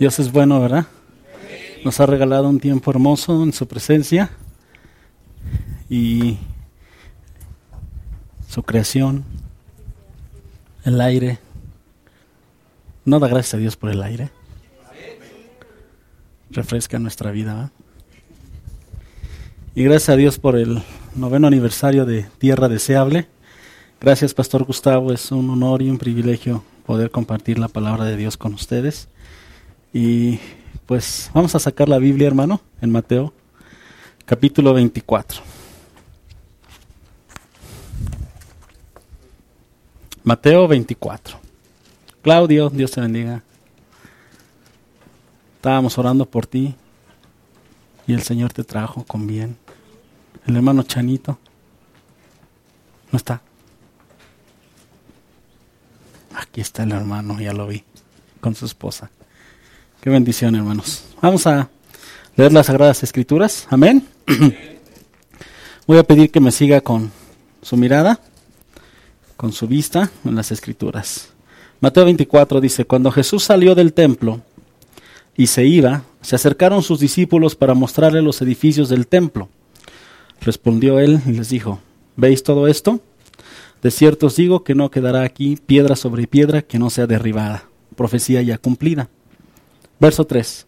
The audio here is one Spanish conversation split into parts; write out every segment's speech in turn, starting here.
Dios es bueno, ¿verdad? Nos ha regalado un tiempo hermoso en su presencia y su creación, el aire. No da gracias a Dios por el aire. Refresca nuestra vida. Y gracias a Dios por el noveno aniversario de Tierra Deseable. Gracias, Pastor Gustavo. Es un honor y un privilegio poder compartir la palabra de Dios con ustedes. Y pues vamos a sacar la Biblia, hermano, en Mateo, capítulo 24. Mateo 24. Claudio, Dios te bendiga. Estábamos orando por ti y el Señor te trajo con bien. El hermano Chanito no está. Aquí está el hermano, ya lo vi, con su esposa. Qué bendición, hermanos. Vamos a leer las Sagradas Escrituras. Amén. Voy a pedir que me siga con su mirada, con su vista en las Escrituras. Mateo 24 dice, cuando Jesús salió del templo y se iba, se acercaron sus discípulos para mostrarle los edificios del templo. Respondió él y les dijo, ¿veis todo esto? De cierto os digo que no quedará aquí piedra sobre piedra que no sea derribada. Profecía ya cumplida. Verso 3.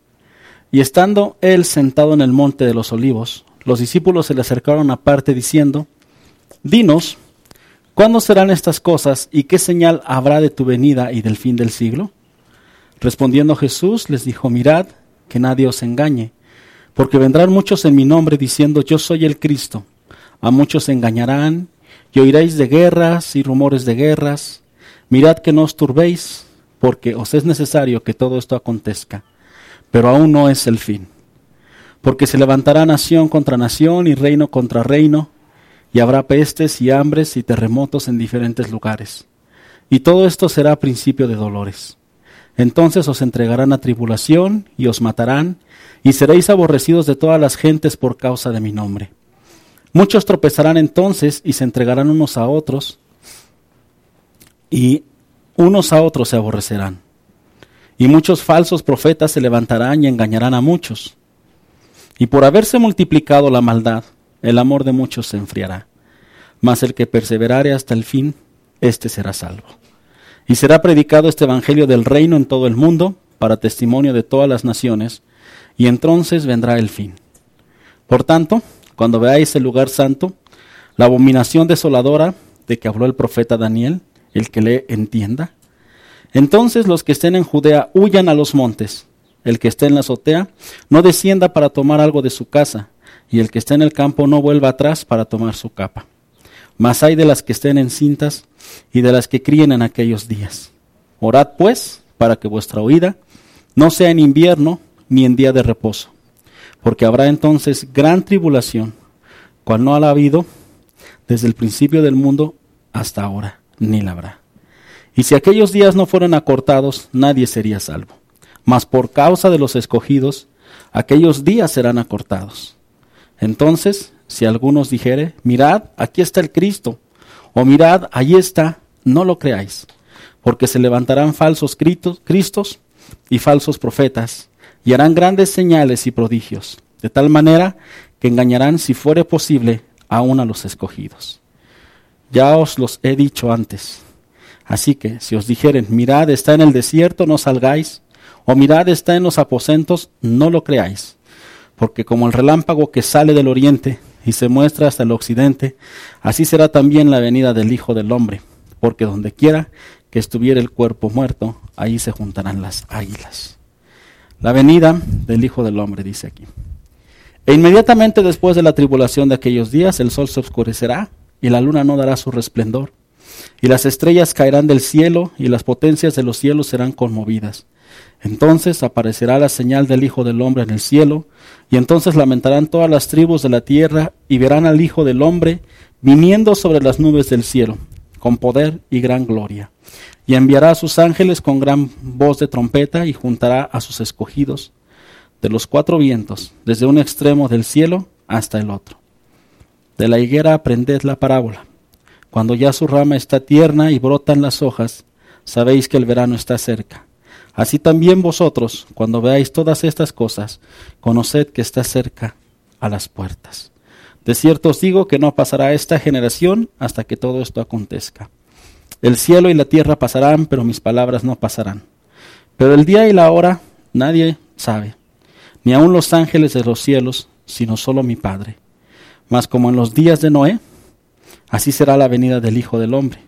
Y estando él sentado en el monte de los olivos, los discípulos se le acercaron aparte diciendo, Dinos, ¿cuándo serán estas cosas y qué señal habrá de tu venida y del fin del siglo? Respondiendo Jesús les dijo, Mirad, que nadie os engañe, porque vendrán muchos en mi nombre diciendo, Yo soy el Cristo. A muchos engañarán, y oiréis de guerras y rumores de guerras. Mirad que no os turbéis porque os es necesario que todo esto acontezca, pero aún no es el fin. Porque se levantará nación contra nación y reino contra reino, y habrá pestes y hambres y terremotos en diferentes lugares. Y todo esto será principio de dolores. Entonces os entregarán a tribulación y os matarán, y seréis aborrecidos de todas las gentes por causa de mi nombre. Muchos tropezarán entonces y se entregarán unos a otros, y unos a otros se aborrecerán. Y muchos falsos profetas se levantarán y engañarán a muchos. Y por haberse multiplicado la maldad, el amor de muchos se enfriará. Mas el que perseverare hasta el fin, éste será salvo. Y será predicado este Evangelio del reino en todo el mundo, para testimonio de todas las naciones, y entonces vendrá el fin. Por tanto, cuando veáis el lugar santo, la abominación desoladora de que habló el profeta Daniel, el que le entienda. Entonces los que estén en Judea huyan a los montes. El que esté en la azotea no descienda para tomar algo de su casa, y el que esté en el campo no vuelva atrás para tomar su capa. Mas hay de las que estén en cintas y de las que críen en aquellos días. Orad pues para que vuestra oída no sea en invierno ni en día de reposo, porque habrá entonces gran tribulación, cual no ha habido desde el principio del mundo hasta ahora ni la habrá. Y si aquellos días no fueran acortados, nadie sería salvo. Mas por causa de los escogidos, aquellos días serán acortados. Entonces, si algunos dijere, mirad, aquí está el Cristo, o mirad, allí está, no lo creáis, porque se levantarán falsos cristos y falsos profetas, y harán grandes señales y prodigios, de tal manera que engañarán, si fuere posible, aún a los escogidos. Ya os los he dicho antes. Así que si os dijeren, mirad, está en el desierto, no salgáis, o mirad, está en los aposentos, no lo creáis. Porque como el relámpago que sale del oriente y se muestra hasta el occidente, así será también la venida del Hijo del Hombre. Porque donde quiera que estuviera el cuerpo muerto, ahí se juntarán las águilas. La venida del Hijo del Hombre, dice aquí. E inmediatamente después de la tribulación de aquellos días, el sol se oscurecerá y la luna no dará su resplendor, y las estrellas caerán del cielo, y las potencias de los cielos serán conmovidas. Entonces aparecerá la señal del Hijo del Hombre en el cielo, y entonces lamentarán todas las tribus de la tierra, y verán al Hijo del Hombre viniendo sobre las nubes del cielo, con poder y gran gloria. Y enviará a sus ángeles con gran voz de trompeta, y juntará a sus escogidos de los cuatro vientos, desde un extremo del cielo hasta el otro. De la higuera aprended la parábola. Cuando ya su rama está tierna y brotan las hojas, sabéis que el verano está cerca. Así también vosotros, cuando veáis todas estas cosas, conoced que está cerca a las puertas. De cierto os digo que no pasará esta generación hasta que todo esto acontezca. El cielo y la tierra pasarán, pero mis palabras no pasarán. Pero el día y la hora nadie sabe, ni aun los ángeles de los cielos, sino solo mi Padre. Mas como en los días de Noé, así será la venida del Hijo del Hombre.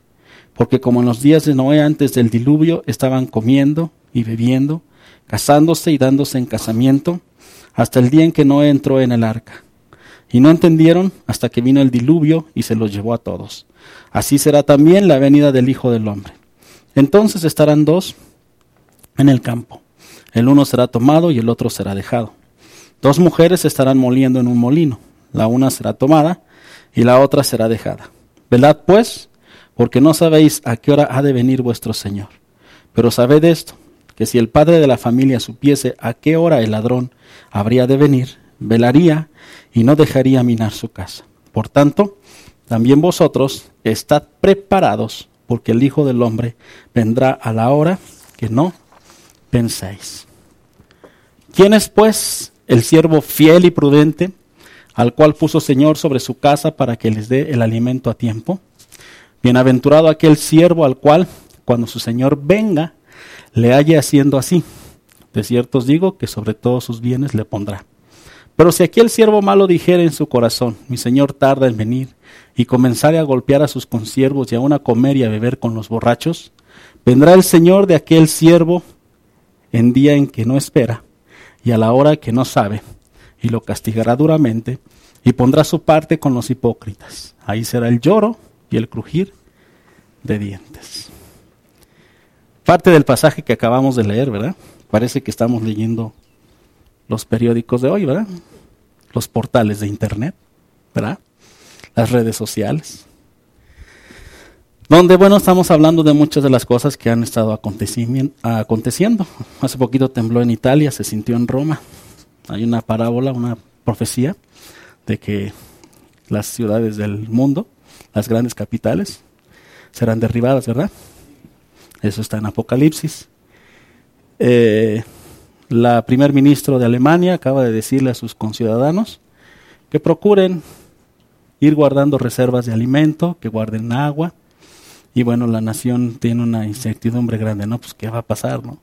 Porque como en los días de Noé antes del diluvio estaban comiendo y bebiendo, casándose y dándose en casamiento, hasta el día en que Noé entró en el arca. Y no entendieron hasta que vino el diluvio y se los llevó a todos. Así será también la venida del Hijo del Hombre. Entonces estarán dos en el campo. El uno será tomado y el otro será dejado. Dos mujeres estarán moliendo en un molino. La una será tomada y la otra será dejada. Velad pues, porque no sabéis a qué hora ha de venir vuestro Señor. Pero sabed esto, que si el padre de la familia supiese a qué hora el ladrón habría de venir, velaría y no dejaría minar su casa. Por tanto, también vosotros estad preparados, porque el Hijo del Hombre vendrá a la hora que no pensáis. ¿Quién es pues el siervo fiel y prudente, al cual puso Señor sobre su casa para que les dé el alimento a tiempo? Bienaventurado aquel siervo al cual, cuando su Señor venga, le halle haciendo así. De cierto os digo que sobre todos sus bienes le pondrá. Pero si aquel siervo malo dijera en su corazón, mi Señor tarda en venir, y comenzare a golpear a sus consiervos y aun a comer y a beber con los borrachos, vendrá el Señor de aquel siervo en día en que no espera y a la hora que no sabe, y lo castigará duramente, y pondrá su parte con los hipócritas. Ahí será el lloro y el crujir de dientes. Parte del pasaje que acabamos de leer, ¿verdad? Parece que estamos leyendo los periódicos de hoy, ¿verdad? Los portales de Internet, ¿verdad? las redes sociales, donde, bueno, estamos hablando de muchas de las cosas que han estado aconteciendo. Hace poquito tembló en Italia, se sintió en Roma. Hay una parábola, una profecía de que las ciudades del mundo, las grandes capitales, serán derribadas, ¿verdad? Eso está en Apocalipsis. Eh, la primer ministro de Alemania acaba de decirle a sus conciudadanos que procuren ir guardando reservas de alimento, que guarden agua. Y bueno, la nación tiene una incertidumbre grande, ¿no? Pues qué va a pasar, ¿no?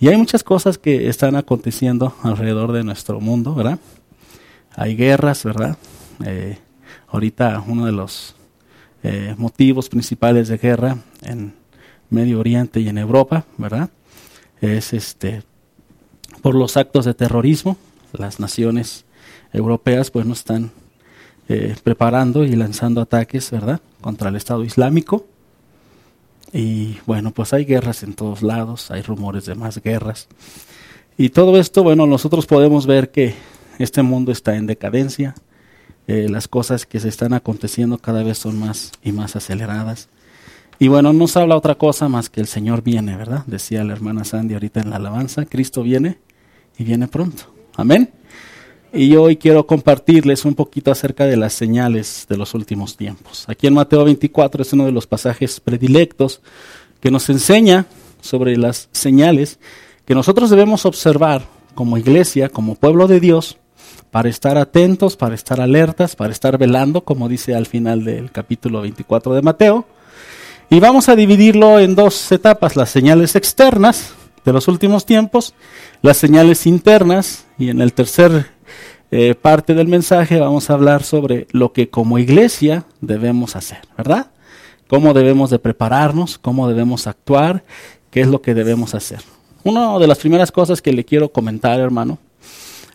Y hay muchas cosas que están aconteciendo alrededor de nuestro mundo, ¿verdad? Hay guerras, ¿verdad? Eh, ahorita uno de los eh, motivos principales de guerra en Medio Oriente y en Europa, ¿verdad? Es este por los actos de terrorismo. Las naciones europeas pues no están eh, preparando y lanzando ataques, ¿verdad?, contra el Estado Islámico. Y bueno, pues hay guerras en todos lados, hay rumores de más guerras. Y todo esto, bueno, nosotros podemos ver que este mundo está en decadencia, eh, las cosas que se están aconteciendo cada vez son más y más aceleradas. Y bueno, no se habla otra cosa más que el Señor viene, ¿verdad? Decía la hermana Sandy ahorita en la alabanza, Cristo viene y viene pronto. Amén. Y hoy quiero compartirles un poquito acerca de las señales de los últimos tiempos. Aquí en Mateo 24 es uno de los pasajes predilectos que nos enseña sobre las señales que nosotros debemos observar como iglesia, como pueblo de Dios, para estar atentos, para estar alertas, para estar velando, como dice al final del capítulo 24 de Mateo. Y vamos a dividirlo en dos etapas, las señales externas de los últimos tiempos, las señales internas, y en el tercer eh, parte del mensaje vamos a hablar sobre lo que como iglesia debemos hacer, ¿verdad? Cómo debemos de prepararnos, cómo debemos actuar, qué es lo que debemos hacer. Una de las primeras cosas que le quiero comentar, hermano,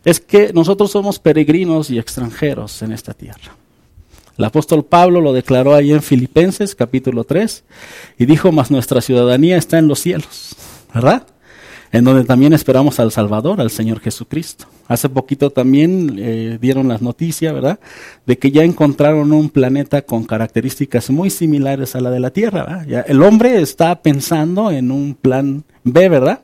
es que nosotros somos peregrinos y extranjeros en esta tierra. El apóstol Pablo lo declaró ahí en Filipenses capítulo 3 y dijo, mas nuestra ciudadanía está en los cielos, ¿verdad? En donde también esperamos al Salvador, al Señor Jesucristo. Hace poquito también eh, dieron las noticias, ¿verdad?, de que ya encontraron un planeta con características muy similares a la de la Tierra. ¿verdad? El hombre está pensando en un plan B, ¿verdad?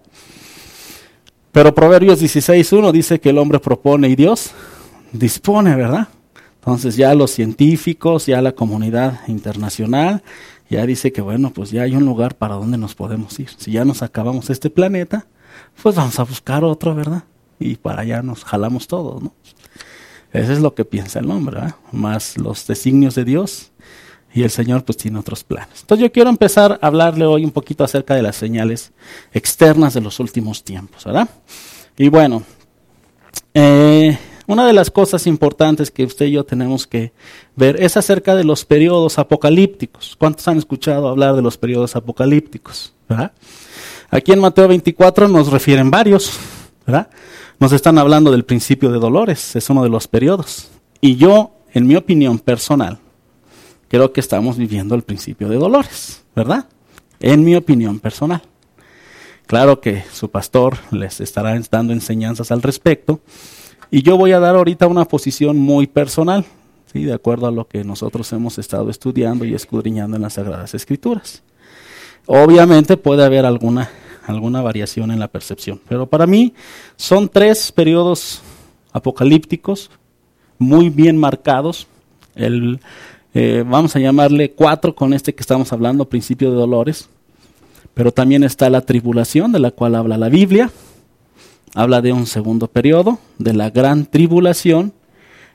Pero Proverbios 16.1 dice que el hombre propone y Dios dispone, ¿verdad? Entonces ya los científicos, ya la comunidad internacional, ya dice que bueno, pues ya hay un lugar para donde nos podemos ir. Si ya nos acabamos este planeta, pues vamos a buscar otro, ¿verdad? Y para allá nos jalamos todos, ¿no? Eso es lo que piensa el hombre, ¿verdad? Más los designios de Dios y el Señor pues tiene otros planes. Entonces yo quiero empezar a hablarle hoy un poquito acerca de las señales externas de los últimos tiempos, ¿verdad? Y bueno, eh, una de las cosas importantes que usted y yo tenemos que ver es acerca de los periodos apocalípticos. ¿Cuántos han escuchado hablar de los periodos apocalípticos? ¿verdad? Aquí en Mateo 24 nos refieren varios, ¿verdad? Nos están hablando del principio de dolores, es uno de los periodos. Y yo, en mi opinión personal, creo que estamos viviendo el principio de dolores, ¿verdad? En mi opinión personal. Claro que su pastor les estará dando enseñanzas al respecto, y yo voy a dar ahorita una posición muy personal, ¿sí? de acuerdo a lo que nosotros hemos estado estudiando y escudriñando en las Sagradas Escrituras. Obviamente puede haber alguna, alguna variación en la percepción, pero para mí son tres periodos apocalípticos muy bien marcados. El, eh, vamos a llamarle cuatro con este que estamos hablando, principio de dolores, pero también está la tribulación de la cual habla la Biblia habla de un segundo periodo, de la gran tribulación,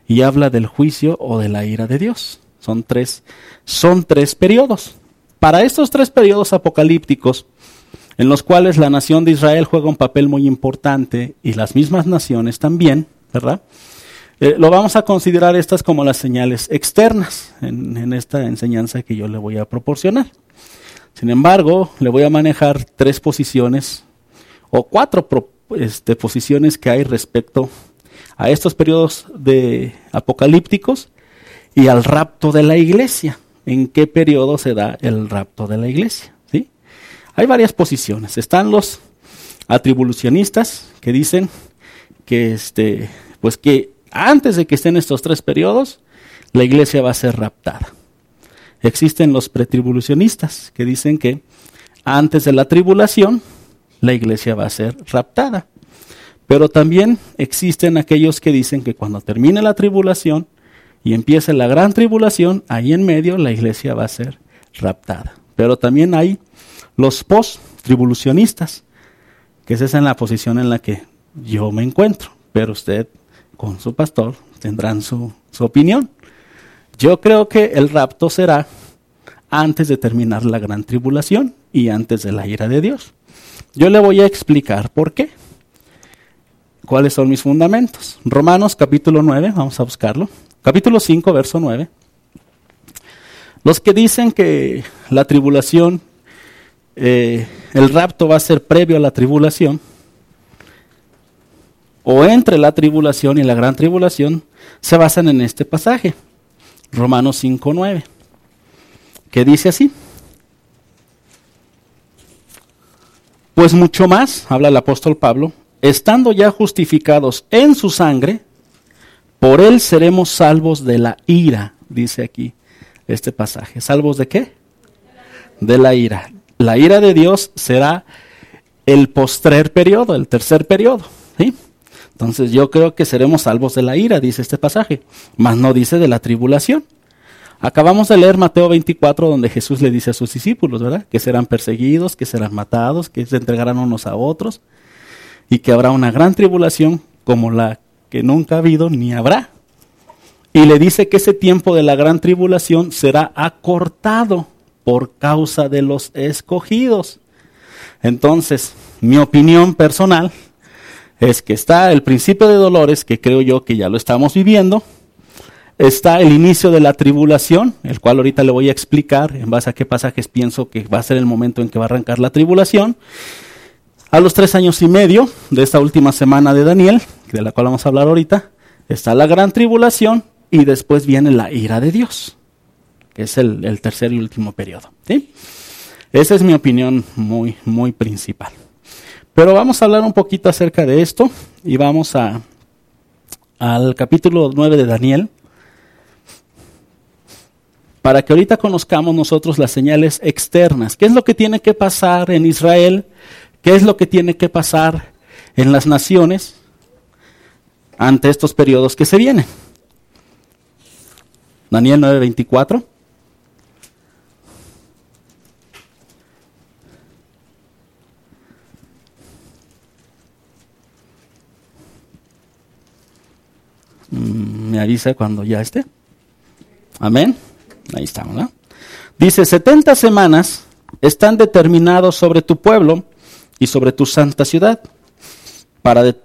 y habla del juicio o de la ira de Dios. Son tres, son tres periodos. Para estos tres periodos apocalípticos, en los cuales la nación de Israel juega un papel muy importante y las mismas naciones también, ¿verdad? Eh, lo vamos a considerar estas como las señales externas en, esta enseñanza que yo le voy a proporcionar. Sin embargo, le voy a manejar tres posiciones o cuatro este, posiciones que hay respecto a estos periodos de apocalípticos y al rapto de la iglesia. ¿En qué periodo se da el rapto de la iglesia? ¿Sí? Hay varias posiciones. Están los atribulacionistas que dicen que este, pues que antes de que estén estos tres periodos, la iglesia va a ser raptada. Existen los pretribulacionistas que dicen que antes de la tribulación, la iglesia va a ser raptada. Pero también existen aquellos que dicen que cuando termine la tribulación y empiece la gran tribulación, ahí en medio la iglesia va a ser raptada. Pero también hay los post-tribulacionistas, que esa es en la posición en la que yo me encuentro. Pero usted, con su pastor, tendrán su, su opinión. Yo creo que el rapto será antes de terminar la gran tribulación y antes de la ira de Dios. Yo le voy a explicar por qué. ¿Cuáles son mis fundamentos? Romanos capítulo 9, vamos a buscarlo. Capítulo 5, verso 9. Los que dicen que la tribulación, eh, el rapto va a ser previo a la tribulación, o entre la tribulación y la gran tribulación, se basan en este pasaje, Romanos 5, 9, que dice así. Pues mucho más, habla el apóstol Pablo, estando ya justificados en su sangre, por él seremos salvos de la ira, dice aquí este pasaje. ¿Salvos de qué? De la ira. La ira de Dios será el postrer periodo, el tercer periodo. ¿sí? Entonces yo creo que seremos salvos de la ira, dice este pasaje, mas no dice de la tribulación. Acabamos de leer Mateo 24, donde Jesús le dice a sus discípulos, ¿verdad? Que serán perseguidos, que serán matados, que se entregarán unos a otros y que habrá una gran tribulación como la que nunca ha habido ni habrá. Y le dice que ese tiempo de la gran tribulación será acortado por causa de los escogidos. Entonces, mi opinión personal es que está el principio de dolores, que creo yo que ya lo estamos viviendo, está el inicio de la tribulación, el cual ahorita le voy a explicar en base a qué pasajes pienso que va a ser el momento en que va a arrancar la tribulación. A los tres años y medio de esta última semana de Daniel, de la cual vamos a hablar ahorita, está la gran tribulación y después viene la ira de Dios, que es el, tercer y último periodo. Esa es mi opinión muy, muy principal. Pero vamos a hablar un poquito acerca de esto y vamos a, al capítulo 9 de Daniel para que ahorita conozcamos nosotros las señales externas. ¿Qué es lo que tiene que pasar en Israel? ¿Qué es lo que tiene que pasar en las naciones ante estos periodos que se vienen. Daniel 9:24. Mm, me avisa cuando ya esté. Amén. Ahí estamos. ¿no? Dice, 70 semanas están determinados sobre tu pueblo y sobre tu santa ciudad para, de,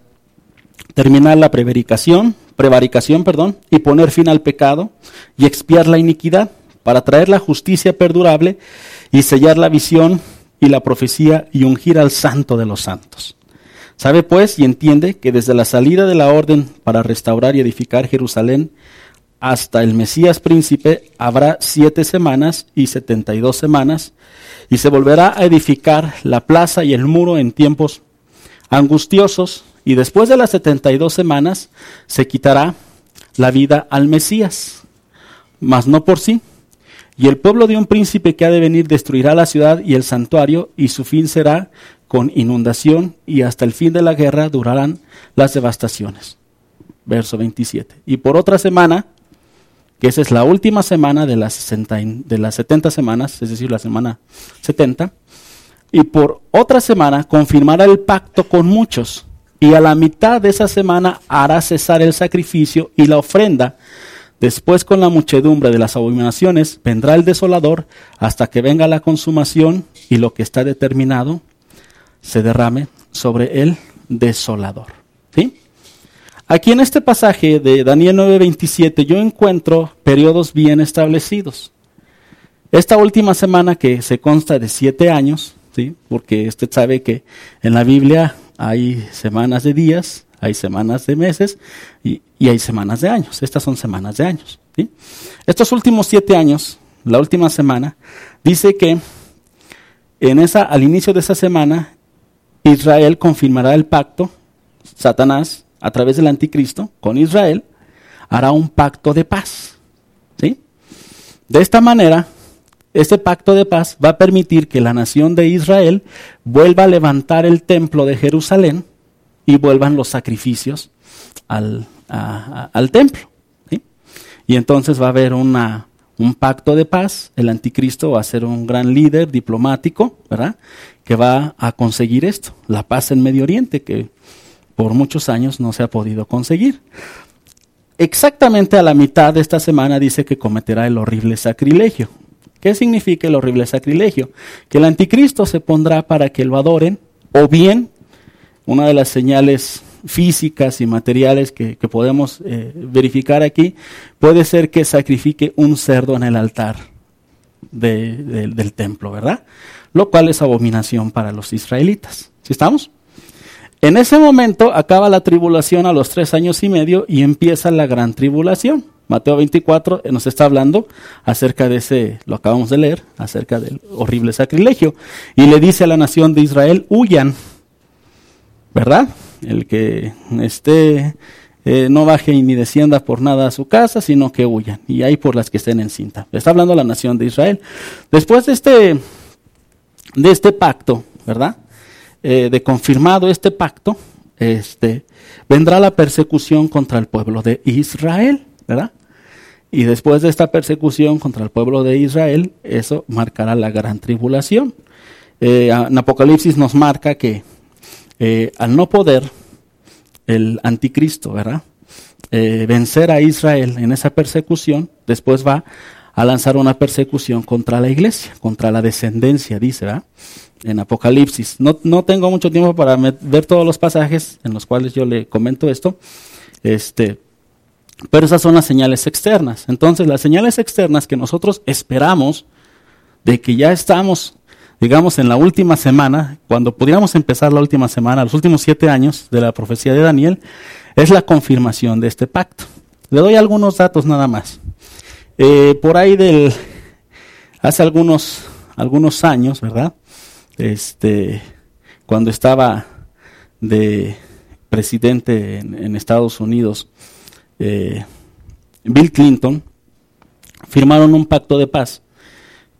terminar la prevaricación, prevaricación, perdón, y poner fin al pecado y expiar la iniquidad, para traer la justicia perdurable y sellar la visión y la profecía y ungir al santo de los santos. Sabe pues y entiende que desde la salida de la orden para restaurar y edificar Jerusalén hasta el Mesías príncipe habrá siete semanas y setenta y dos semanas, y se volverá a edificar la plaza y el muro en tiempos angustiosos, y después de las setenta y dos semanas se quitará la vida al Mesías, mas no por sí. Y el pueblo de un príncipe que ha de venir destruirá la ciudad y el santuario, y su fin será con inundación, y hasta el fin de la guerra durarán las devastaciones. Verso 27. Y por otra semana que esa es la última semana de las, de las 70 semanas, es decir, la semana 70, y por otra semana confirmará el pacto con muchos, y a la mitad de esa semana hará cesar el sacrificio y la ofrenda. Después con la muchedumbre de las abominaciones vendrá el desolador hasta que venga la consumación y lo que está determinado se derrame sobre el desolador. ¿Sí? Aquí en este pasaje de Daniel 9:27 yo encuentro periodos bien establecidos. Esta última semana que se consta de siete años, ¿sí? porque usted sabe que en la Biblia hay semanas de días, hay semanas de meses y, hay semanas de años. Estas son semanas de años. Estos últimos siete años, la última semana, dice que en esa, al inicio de esa semana, Israel confirmará el pacto, Satanás a través del anticristo con Israel, hará un pacto de paz. ¿sí? De esta manera, este pacto de paz va a permitir que la nación de Israel vuelva a levantar el templo de Jerusalén y vuelvan los sacrificios al, templo. Y entonces va a haber una, un pacto de paz, el anticristo va a ser un gran líder diplomático, ¿verdad? Que va a conseguir esto, la paz en Medio Oriente, que por muchos años no se ha podido conseguir. Exactamente a la mitad de esta semana dice que cometerá el horrible sacrilegio. ¿Qué significa el horrible sacrilegio? Que el anticristo se pondrá para que lo adoren, o bien, una de las señales físicas y materiales que, podemos eh, verificar aquí, puede ser que sacrifique un cerdo en el altar del templo, ¿verdad? Lo cual es abominación para los israelitas. ¿Sí estamos? En ese momento acaba la tribulación a los tres años y medio y empieza la gran tribulación. Mateo 24 nos está hablando acerca de ese, lo acabamos de leer, acerca del horrible sacrilegio. Y le dice a la nación de Israel, huyan, ¿verdad? El que esté, eh, no baje ni descienda por nada a su casa, sino que huyan. Y hay por las que estén en cinta. Está hablando la nación de Israel. Después de este, de este pacto, ¿verdad? Eh, de confirmado este pacto, este, vendrá la persecución contra el pueblo de Israel, ¿verdad? Y después de esta persecución contra el pueblo de Israel, eso marcará la gran tribulación. Eh, en Apocalipsis nos marca que eh, al no poder el anticristo, ¿verdad? vencer a Israel en esa persecución, después va a lanzar una persecución contra la iglesia, contra la descendencia, dice, ¿verdad? en Apocalipsis. No, no tengo mucho tiempo para ver todos los pasajes en los cuales yo le comento esto, este, pero esas son las señales externas. Entonces, las señales externas que nosotros esperamos de que ya estamos, digamos, en la última semana, cuando pudiéramos empezar la última semana, los últimos siete años de la profecía de Daniel, es la confirmación de este pacto. Le doy algunos datos nada más. Eh, por ahí del, hace algunos, algunos años, ¿verdad? este, cuando estaba de presidente en, Estados Unidos, eh, Bill Clinton, firmaron un pacto de paz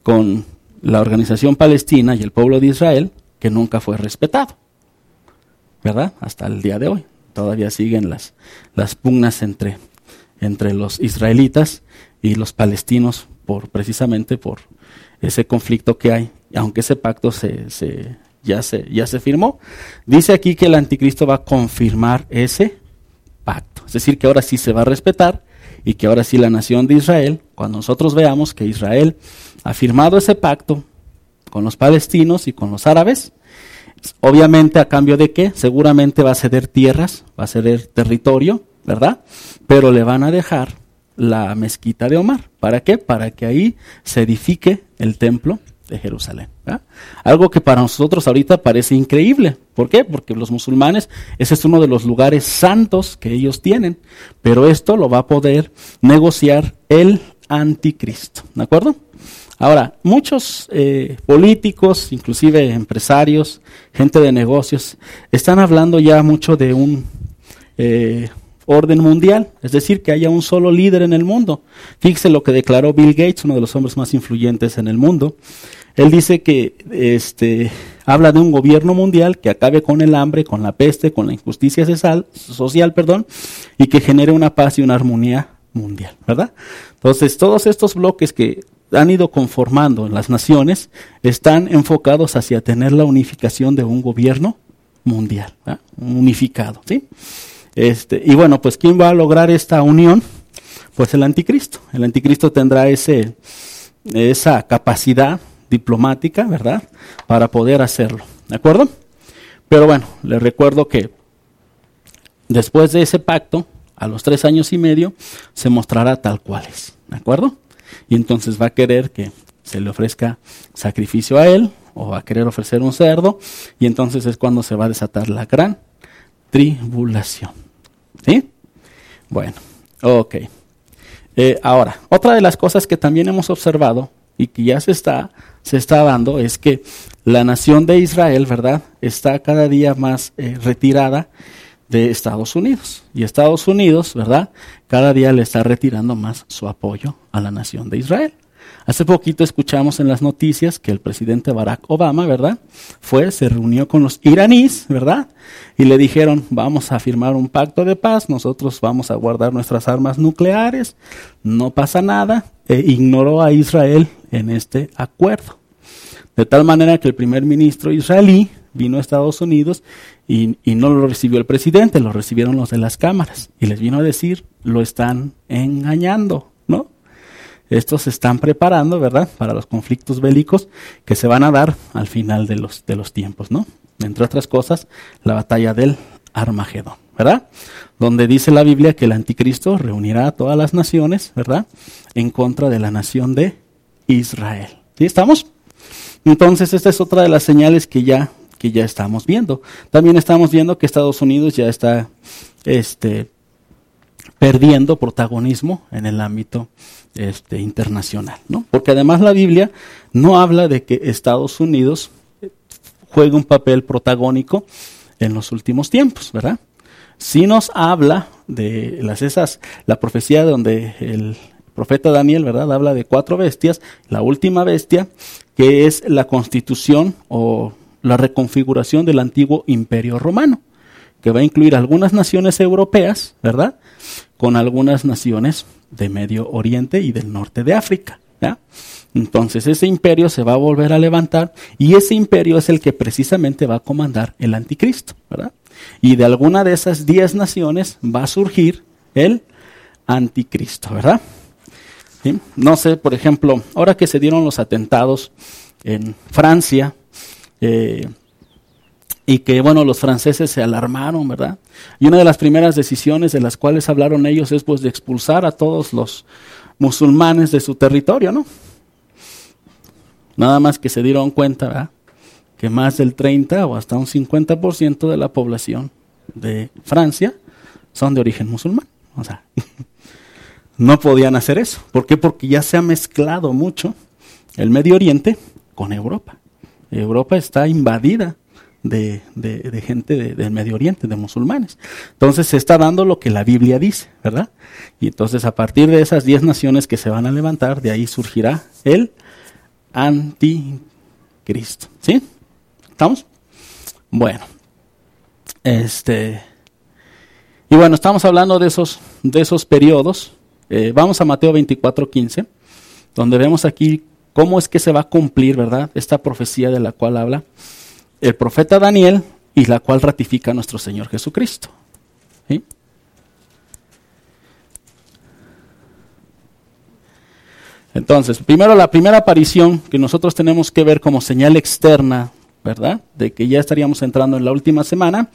con la organización palestina y el pueblo de Israel que nunca fue respetado, ¿verdad? Hasta el día de hoy. Todavía siguen las, las pugnas entre, entre los israelitas y los palestinos por precisamente por ese conflicto que hay aunque ese pacto se, se, ya, se, ya se firmó, dice aquí que el anticristo va a confirmar ese Es decir, que ahora sí se va a respetar y que ahora sí la nación de Israel, cuando nosotros veamos que Israel ha firmado ese pacto con los palestinos y con los árabes, obviamente a cambio de qué? Seguramente va a ceder tierras, va a ceder territorio, ¿verdad? Pero le van a dejar la mezquita de Omar. ¿Para qué? Para que ahí se edifique el templo de Jerusalén. Algo que para nosotros ahorita parece increíble. ¿Por qué? Porque los musulmanes, ese es uno de los lugares santos que ellos tienen. Pero esto lo va a poder negociar el anticristo. ¿De acuerdo? Ahora, muchos eh, políticos, inclusive empresarios, gente de negocios, están hablando ya mucho de un eh, orden mundial, es decir, que haya un solo líder en el mundo. Fíjese lo que declaró Bill Gates, uno de los hombres más influyentes en el mundo. Él dice que este, habla de un gobierno mundial que acabe con el hambre, con la peste, con la injusticia social, social perdón, y que genere una paz y una armonía mundial, ¿verdad? Entonces, todos estos bloques que han ido conformando las naciones están enfocados hacia tener la unificación de un gobierno mundial, unificado, ¿sí? Este, y bueno, pues ¿quién va a lograr esta unión? Pues el anticristo. El anticristo tendrá ese, esa capacidad diplomática, ¿verdad? Para poder hacerlo. ¿De acuerdo? Pero bueno, les recuerdo que después de ese pacto, a los tres años y medio, se mostrará tal cual es. ¿De acuerdo? Y entonces va a querer que se le ofrezca sacrificio a él, o va a querer ofrecer un cerdo, y entonces es cuando se va a desatar la gran tribulación. ¿Sí? Bueno, ok. Eh, ahora, otra de las cosas que también hemos observado y que ya se está, se está dando es que la nación de Israel, ¿verdad?, está cada día más eh, retirada de Estados Unidos. Y Estados Unidos, ¿verdad?, cada día le está retirando más su apoyo a la nación de Israel. Hace poquito escuchamos en las noticias que el presidente Barack Obama, ¿verdad? Fue, se reunió con los iraníes, ¿verdad? Y le dijeron, vamos a firmar un pacto de paz, nosotros vamos a guardar nuestras armas nucleares, no pasa nada, e ignoró a Israel en este acuerdo. De tal manera que el primer ministro israelí vino a Estados Unidos y, y, no lo recibió el presidente, lo recibieron los de las cámaras y les vino a decir, lo están engañando. Estos se están preparando, ¿verdad?, para los conflictos bélicos que se van a dar al final de los, de los tiempos, ¿no? Entre otras cosas, la batalla del Armagedón, ¿verdad? Donde dice la Biblia que el anticristo reunirá a todas las naciones, ¿verdad?, en contra de la nación de Israel. ¿Sí estamos? Entonces, esta es otra de las señales que ya, que ya estamos viendo. También estamos viendo que Estados Unidos ya está este, perdiendo protagonismo en el ámbito este, internacional, ¿no? Porque además la Biblia no habla de que Estados Unidos juegue un papel protagónico en los últimos tiempos, ¿verdad? Sí nos habla de las esas, la profecía donde el profeta Daniel, ¿verdad? Habla de cuatro bestias, la última bestia, que es la constitución o la reconfiguración del antiguo imperio romano, que va a incluir algunas naciones europeas, ¿verdad? Con algunas naciones de Medio Oriente y del norte de África. Entonces ese imperio se va a volver a levantar y ese imperio es el que precisamente va a comandar el anticristo. ¿verdad? Y de alguna de esas diez naciones va a surgir el anticristo. ¿verdad? No sé, por ejemplo, ahora que se dieron los atentados en Francia, eh, y que, bueno, los franceses se alarmaron, ¿verdad? Y una de las primeras decisiones de las cuales hablaron ellos es pues de expulsar a todos los musulmanes de su territorio, ¿no? Nada más que se dieron cuenta, ¿verdad? Que más del 30 o hasta un 50% de la población de Francia son de origen musulmán. O sea, no podían hacer eso. ¿Por qué? Porque ya se ha mezclado mucho el Medio Oriente con Europa. Europa está invadida de, de, gente del Medio Oriente, de musulmanes. Entonces se está dando lo que la Biblia dice, ¿verdad? Y entonces a partir de esas diez naciones que se van a levantar, de ahí surgirá el anticristo. ¿Sí? ¿Estamos? Bueno. Este. Y bueno, estamos hablando de esos, de esos periodos. Eh, vamos a Mateo 24, 15, donde vemos aquí cómo es que se va a cumplir, ¿verdad? Esta profecía de la cual habla el profeta Daniel y la cual ratifica a nuestro Señor Jesucristo. Entonces, primero la primera aparición que nosotros tenemos que ver como señal externa, ¿verdad? De que ya estaríamos entrando en la última semana,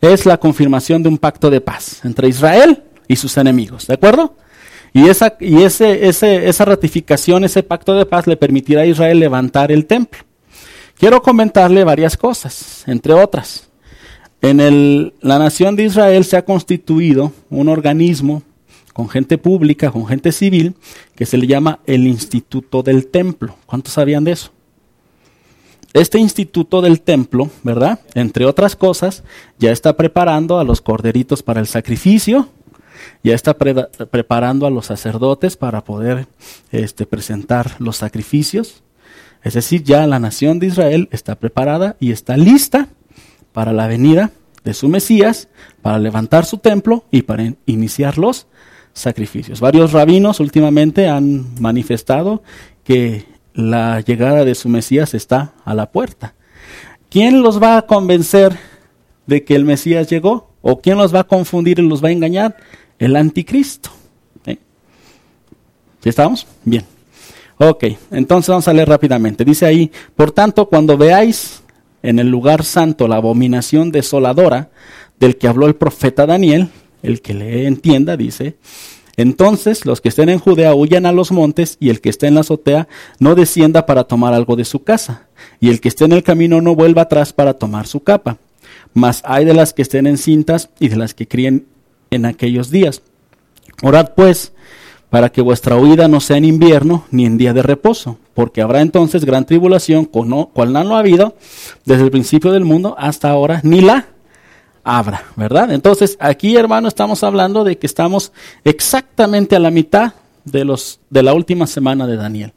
es la confirmación de un pacto de paz entre Israel y sus enemigos, ¿de acuerdo? Y, esa, y ese, ese, esa ratificación, ese pacto de paz le permitirá a Israel levantar el templo. Quiero comentarle varias cosas, entre otras. En el, la nación de Israel se ha constituido un organismo con gente pública, con gente civil, que se le llama el Instituto del Templo. ¿Cuántos sabían de eso? Este Instituto del Templo, ¿verdad? Entre otras cosas, ya está preparando a los corderitos para el sacrificio, ya está preparando a los sacerdotes para poder este, presentar los sacrificios. Es decir, ya la nación de Israel está preparada y está lista para la venida de su Mesías, para levantar su templo y para iniciar los sacrificios. Varios rabinos últimamente han manifestado que la llegada de su Mesías está a la puerta. ¿Quién los va a convencer de que el Mesías llegó? ¿O quién los va a confundir y los va a engañar? El anticristo. ¿Eh? estamos? Bien. Ok, entonces vamos a leer rápidamente. Dice ahí, por tanto, cuando veáis en el lugar santo la abominación desoladora del que habló el profeta Daniel, el que le entienda, dice, entonces los que estén en Judea huyan a los montes y el que esté en la azotea no descienda para tomar algo de su casa, y el que esté en el camino no vuelva atrás para tomar su capa. Mas hay de las que estén en cintas y de las que críen en aquellos días. Orad pues para que vuestra huida no sea en invierno ni en día de reposo, porque habrá entonces gran tribulación, cual no, ha habido desde el principio del mundo hasta ahora, ni la habrá, ¿verdad? Entonces, aquí, hermano, estamos hablando de que estamos exactamente a la mitad de, los, de la última semana de Daniel.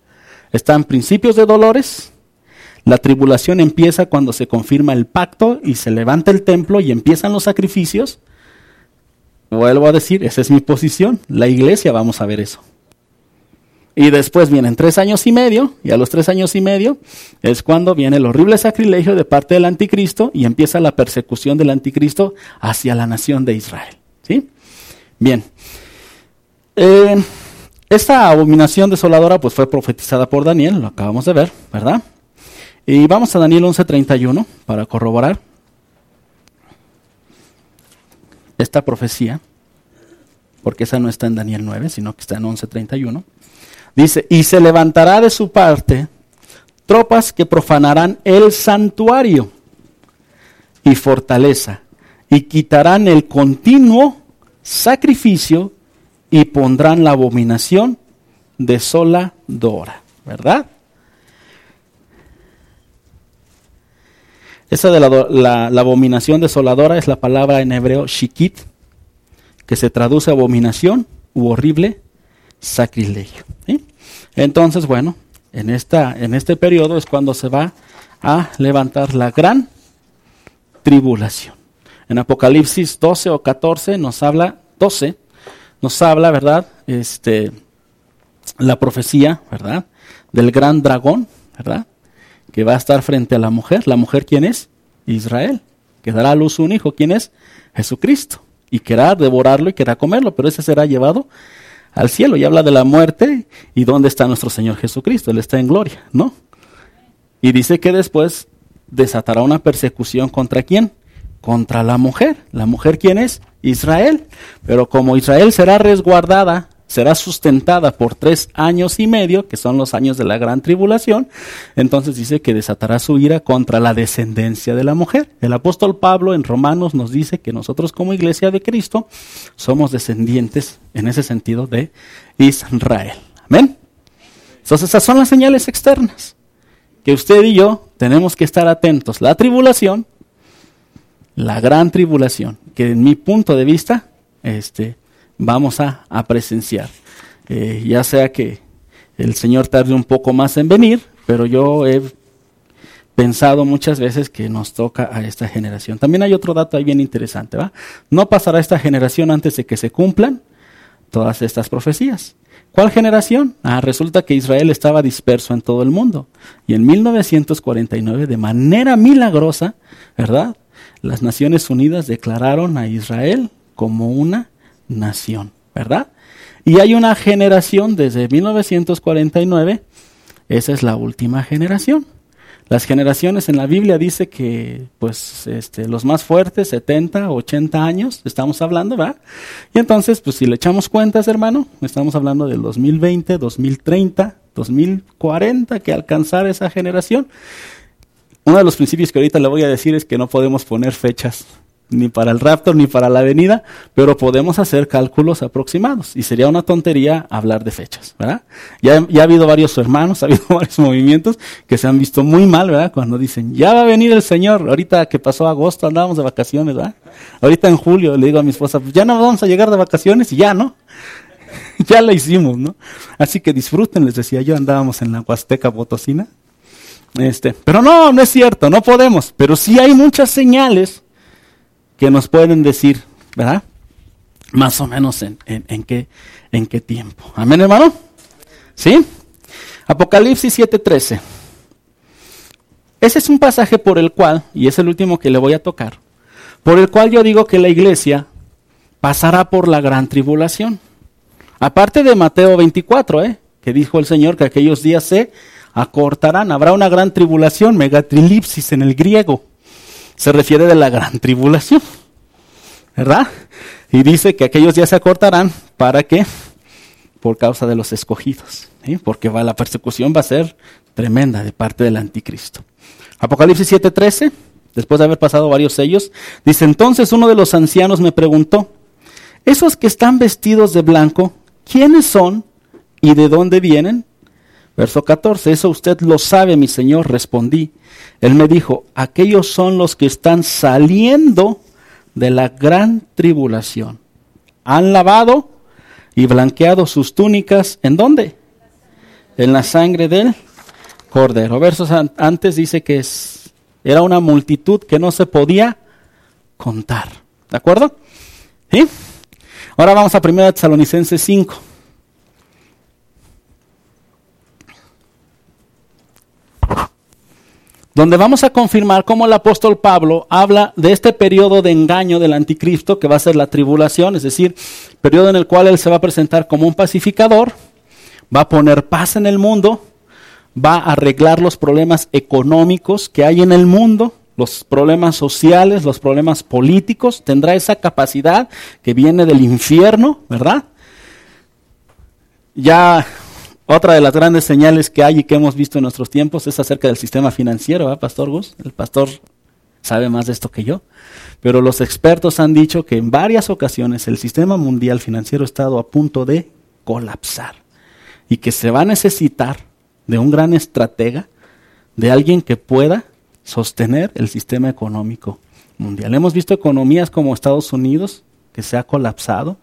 Están principios de dolores, la tribulación empieza cuando se confirma el pacto y se levanta el templo y empiezan los sacrificios, Vuelvo a decir, esa es mi posición. La iglesia vamos a ver eso. Y después vienen tres años y medio, y a los tres años y medio es cuando viene el horrible sacrilegio de parte del anticristo y empieza la persecución del anticristo hacia la nación de Israel. ¿Sí? Bien. Eh, esta abominación desoladora pues fue profetizada por Daniel, lo acabamos de ver, ¿verdad? Y vamos a Daniel 11:31 para corroborar esta profecía, porque esa no está en Daniel 9, sino que está en 11:31, dice, y se levantará de su parte tropas que profanarán el santuario y fortaleza, y quitarán el continuo sacrificio y pondrán la abominación de sola dora, ¿verdad? Esa de la, abominación desoladora es la palabra en hebreo shikit, que se traduce abominación u horrible sacrilegio. Entonces, bueno, en, esta, en este periodo es cuando se va a levantar la gran tribulación. En Apocalipsis 12 o 14 nos habla, 12, nos habla, ¿verdad? Este, la profecía, ¿verdad? Del gran dragón, ¿verdad? Que va a estar frente a la mujer. ¿La mujer quién es? Israel, que dará a luz un hijo. ¿Quién es? Jesucristo. Y querrá devorarlo y querrá comerlo, pero ese será llevado al cielo. Y habla de la muerte y dónde está nuestro Señor Jesucristo. Él está en gloria, ¿no? Y dice que después desatará una persecución contra quién? Contra la mujer. ¿La mujer quién es? Israel. Pero como Israel será resguardada será sustentada por tres años y medio, que son los años de la gran tribulación, entonces dice que desatará su ira contra la descendencia de la mujer. El apóstol Pablo en Romanos nos dice que nosotros como iglesia de Cristo somos descendientes en ese sentido de Israel. Amén. Entonces esas son las señales externas que usted y yo tenemos que estar atentos. La tribulación, la gran tribulación, que en mi punto de vista, este, vamos a, presenciar. Eh, ya sea que el Señor tarde un poco más en venir, pero yo he pensado muchas veces que nos toca a esta generación. También hay otro dato ahí bien interesante, ¿va? No pasará esta generación antes de que se cumplan todas estas profecías. ¿Cuál generación? Ah, resulta que Israel estaba disperso en todo el mundo. Y en 1949, de manera milagrosa, ¿verdad? Las Naciones Unidas declararon a Israel como una nación, ¿verdad? Y hay una generación desde 1949, esa es la última generación. Las generaciones en la Biblia dice que, pues, este, los más fuertes, 70, 80 años, estamos hablando, ¿verdad? Y entonces, pues, si le echamos cuentas, hermano, estamos hablando del 2020, 2030, 2040, que alcanzar esa generación. Uno de los principios que ahorita le voy a decir es que no podemos poner fechas ni para el raptor ni para la venida, pero podemos hacer cálculos aproximados y sería una tontería hablar de fechas, ¿verdad? Ya, ya ha habido varios hermanos, ha habido varios movimientos que se han visto muy mal, ¿verdad? Cuando dicen, ya va a venir el Señor, ahorita que pasó agosto andábamos de vacaciones, ¿verdad? Ahorita en julio le digo a mi esposa, pues ya no vamos a llegar de vacaciones y ya, ¿no? ya la hicimos, ¿no? Así que disfruten, les decía yo, andábamos en la Huasteca Potosina. Este, pero no, no es cierto, no podemos, pero sí hay muchas señales que nos pueden decir, ¿verdad? Más o menos en, qué, en qué tiempo. Amén, hermano. ¿Sí? Apocalipsis 7:13. Ese es un pasaje por el cual, y es el último que le voy a tocar, por el cual yo digo que la iglesia pasará por la gran tribulación. Aparte de Mateo 24, ¿eh? que dijo el Señor que aquellos días se acortarán, habrá una gran tribulación, megatrilipsis en el griego se refiere de la gran tribulación, ¿verdad? Y dice que aquellos días se acortarán para que, por causa de los escogidos, porque va, la persecución va a ser tremenda de parte del anticristo. Apocalipsis 7:13, después de haber pasado varios sellos, dice entonces uno de los ancianos me preguntó, esos que están vestidos de blanco, ¿quiénes son y de dónde vienen? Verso 14, eso usted lo sabe, mi Señor, respondí. Él me dijo, aquellos son los que están saliendo de la gran tribulación. Han lavado y blanqueado sus túnicas. ¿En dónde? En la sangre del cordero. Versos antes dice que es, era una multitud que no se podía contar. ¿De acuerdo? ¿Sí? Ahora vamos a 1 Tesalonicenses 5. Donde vamos a confirmar cómo el apóstol Pablo habla de este periodo de engaño del anticristo, que va a ser la tribulación, es decir, periodo en el cual él se va a presentar como un pacificador, va a poner paz en el mundo, va a arreglar los problemas económicos que hay en el mundo, los problemas sociales, los problemas políticos, tendrá esa capacidad que viene del infierno, ¿verdad? Ya otra de las grandes señales que hay y que hemos visto en nuestros tiempos es acerca del sistema financiero, ¿verdad, Pastor Gus? El pastor sabe más de esto que yo. Pero los expertos han dicho que en varias ocasiones el sistema mundial financiero ha estado a punto de colapsar y que se va a necesitar de un gran estratega, de alguien que pueda sostener el sistema económico mundial. Hemos visto economías como Estados Unidos que se ha colapsado.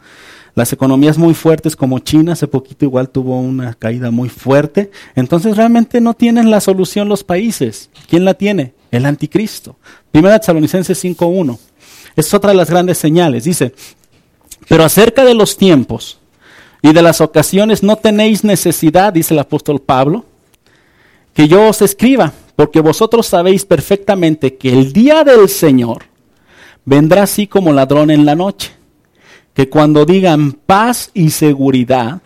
Las economías muy fuertes como China, hace poquito igual tuvo una caída muy fuerte. Entonces realmente no tienen la solución los países. ¿Quién la tiene? El anticristo. Primera Tesalonicenses 5.1. Es otra de las grandes señales. Dice, pero acerca de los tiempos y de las ocasiones no tenéis necesidad, dice el apóstol Pablo, que yo os escriba, porque vosotros sabéis perfectamente que el día del Señor vendrá así como ladrón en la noche que cuando digan paz y seguridad,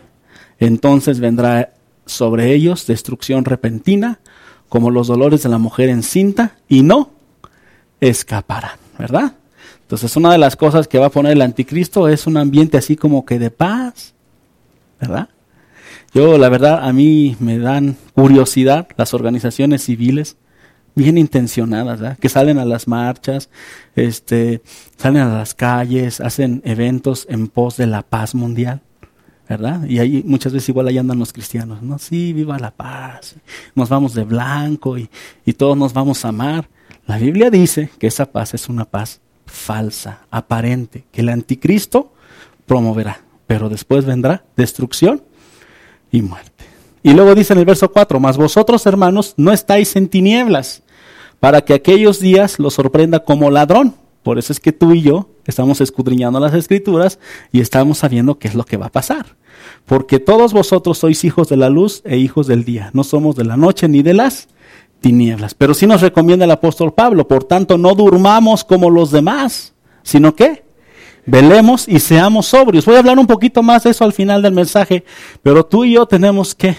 entonces vendrá sobre ellos destrucción repentina, como los dolores de la mujer encinta, y no escaparán, ¿verdad? Entonces una de las cosas que va a poner el anticristo es un ambiente así como que de paz, ¿verdad? Yo, la verdad, a mí me dan curiosidad las organizaciones civiles bien intencionadas, que salen a las marchas, este, salen a las calles, hacen eventos en pos de la paz mundial, ¿verdad? Y ahí muchas veces igual ahí andan los cristianos, ¿no? Sí, viva la paz, nos vamos de blanco y, y todos nos vamos a amar. La Biblia dice que esa paz es una paz falsa, aparente, que el anticristo promoverá, pero después vendrá destrucción y muerte. Y luego dice en el verso 4, mas vosotros hermanos no estáis en tinieblas, para que aquellos días los sorprenda como ladrón. Por eso es que tú y yo estamos escudriñando las escrituras y estamos sabiendo qué es lo que va a pasar. Porque todos vosotros sois hijos de la luz e hijos del día. No somos de la noche ni de las tinieblas. Pero sí nos recomienda el apóstol Pablo, por tanto no durmamos como los demás, sino que velemos y seamos sobrios. Voy a hablar un poquito más de eso al final del mensaje, pero tú y yo tenemos que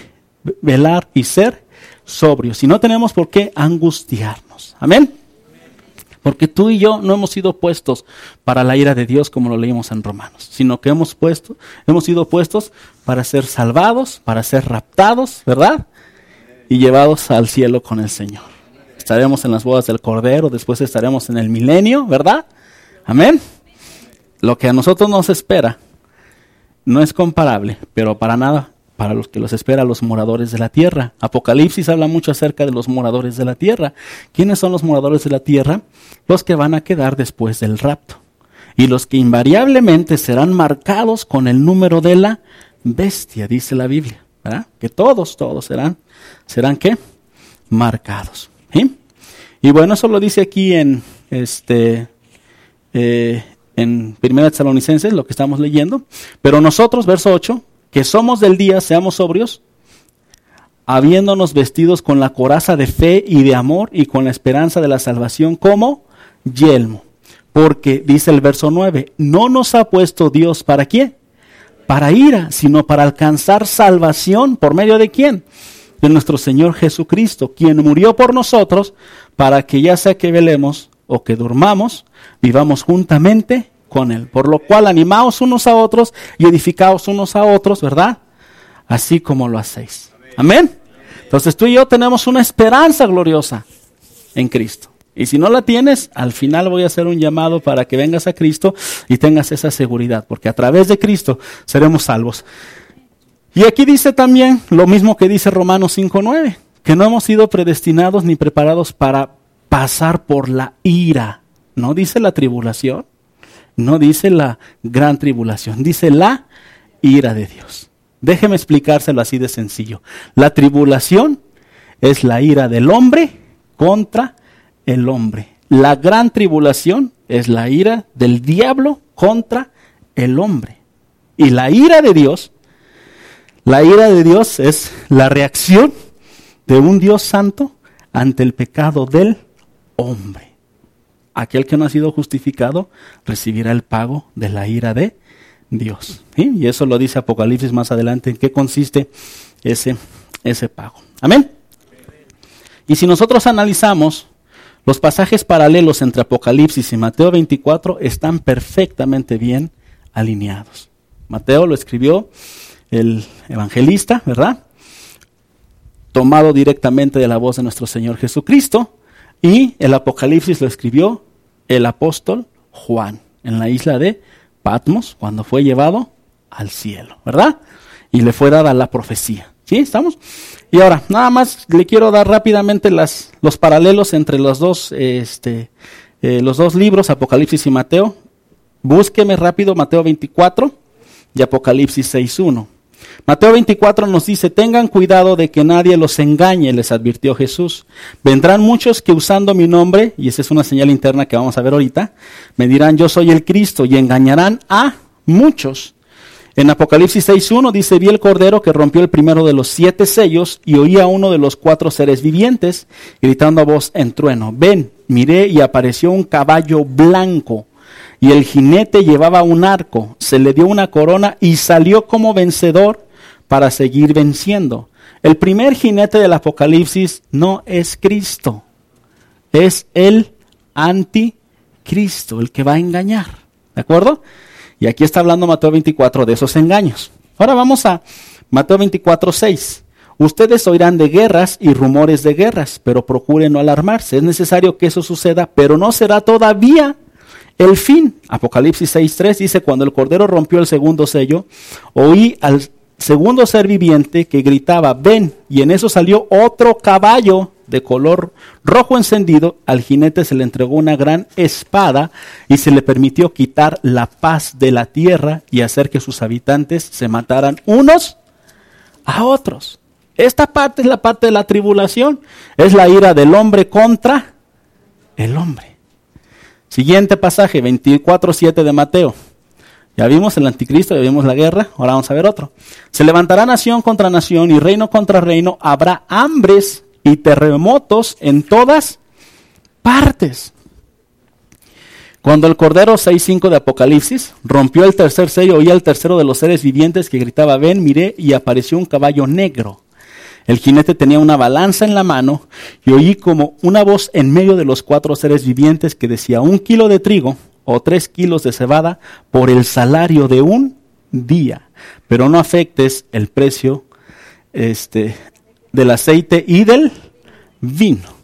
velar y ser sobrios. Y no tenemos por qué angustiarnos. Amén. Porque tú y yo no hemos sido puestos para la ira de Dios como lo leímos en Romanos, sino que hemos puesto, hemos sido puestos para ser salvados, para ser raptados, ¿verdad? Y llevados al cielo con el Señor. Estaremos en las bodas del Cordero, después estaremos en el milenio, ¿verdad? Amén. Lo que a nosotros nos espera no es comparable, pero para nada para los que los espera los moradores de la tierra. Apocalipsis habla mucho acerca de los moradores de la tierra. ¿Quiénes son los moradores de la tierra? Los que van a quedar después del rapto. Y los que invariablemente serán marcados con el número de la bestia, dice la Biblia. ¿verdad? Que todos, todos serán, serán qué? Marcados. Y bueno, eso lo dice aquí en este eh, en Primera Tesalonicenses, lo que estamos leyendo. Pero nosotros, verso 8, que somos del día, seamos sobrios, habiéndonos vestidos con la coraza de fe y de amor y con la esperanza de la salvación como yelmo. Porque, dice el verso 9, no nos ha puesto Dios para qué? Para ira, sino para alcanzar salvación. ¿Por medio de quién? De nuestro Señor Jesucristo, quien murió por nosotros para que ya sea que velemos o que durmamos, vivamos juntamente con Él. Por lo cual animaos unos a otros y edificaos unos a otros, ¿verdad? Así como lo hacéis. Amén. Entonces tú y yo tenemos una esperanza gloriosa en Cristo. Y si no la tienes, al final voy a hacer un llamado para que vengas a Cristo y tengas esa seguridad, porque a través de Cristo seremos salvos. Y aquí dice también lo mismo que dice Romanos 5.9, que no hemos sido predestinados ni preparados para pasar por la ira. ¿No dice la tribulación? No dice la gran tribulación, dice la ira de Dios. Déjeme explicárselo así de sencillo. La tribulación es la ira del hombre contra el hombre. La gran tribulación es la ira del diablo contra el hombre. Y la ira de Dios, la ira de Dios es la reacción de un Dios santo ante el pecado del hombre aquel que no ha sido justificado recibirá el pago de la ira de Dios. Y eso lo dice Apocalipsis más adelante, en qué consiste ese, ese pago. Amén. Y si nosotros analizamos los pasajes paralelos entre Apocalipsis y Mateo 24, están perfectamente bien alineados. Mateo lo escribió el evangelista, ¿verdad? Tomado directamente de la voz de nuestro Señor Jesucristo. Y el Apocalipsis lo escribió el apóstol Juan en la isla de Patmos cuando fue llevado al cielo, ¿verdad? Y le fue dada la profecía. ¿Sí? ¿Estamos? Y ahora, nada más le quiero dar rápidamente los paralelos entre los dos, este, eh, los dos libros, Apocalipsis y Mateo. Búsqueme rápido Mateo 24 y Apocalipsis 6.1. Mateo 24 nos dice, tengan cuidado de que nadie los engañe, les advirtió Jesús. Vendrán muchos que usando mi nombre, y esa es una señal interna que vamos a ver ahorita, me dirán, yo soy el Cristo, y engañarán a muchos. En Apocalipsis 6.1 dice, vi el cordero que rompió el primero de los siete sellos y oí a uno de los cuatro seres vivientes gritando a voz en trueno, ven, miré y apareció un caballo blanco y el jinete llevaba un arco, se le dio una corona y salió como vencedor para seguir venciendo. El primer jinete del Apocalipsis no es Cristo, es el anticristo, el que va a engañar. ¿De acuerdo? Y aquí está hablando Mateo 24 de esos engaños. Ahora vamos a Mateo 24, 6. Ustedes oirán de guerras y rumores de guerras, pero procuren no alarmarse. Es necesario que eso suceda, pero no será todavía el fin. Apocalipsis 6.3 dice, cuando el Cordero rompió el segundo sello, oí al segundo ser viviente que gritaba, ven, y en eso salió otro caballo de color rojo encendido, al jinete se le entregó una gran espada y se le permitió quitar la paz de la tierra y hacer que sus habitantes se mataran unos a otros. Esta parte es la parte de la tribulación, es la ira del hombre contra el hombre. Siguiente pasaje, 24.7 de Mateo. Ya vimos el anticristo, ya vimos la guerra, ahora vamos a ver otro. Se levantará nación contra nación y reino contra reino, habrá hambres y terremotos en todas partes. Cuando el Cordero 6.5 de Apocalipsis rompió el tercer sello, oí al tercero de los seres vivientes que gritaba, ven, miré, y apareció un caballo negro. El jinete tenía una balanza en la mano y oí como una voz en medio de los cuatro seres vivientes que decía, un kilo de trigo o tres kilos de cebada por el salario de un día, pero no afectes el precio este, del aceite y del vino.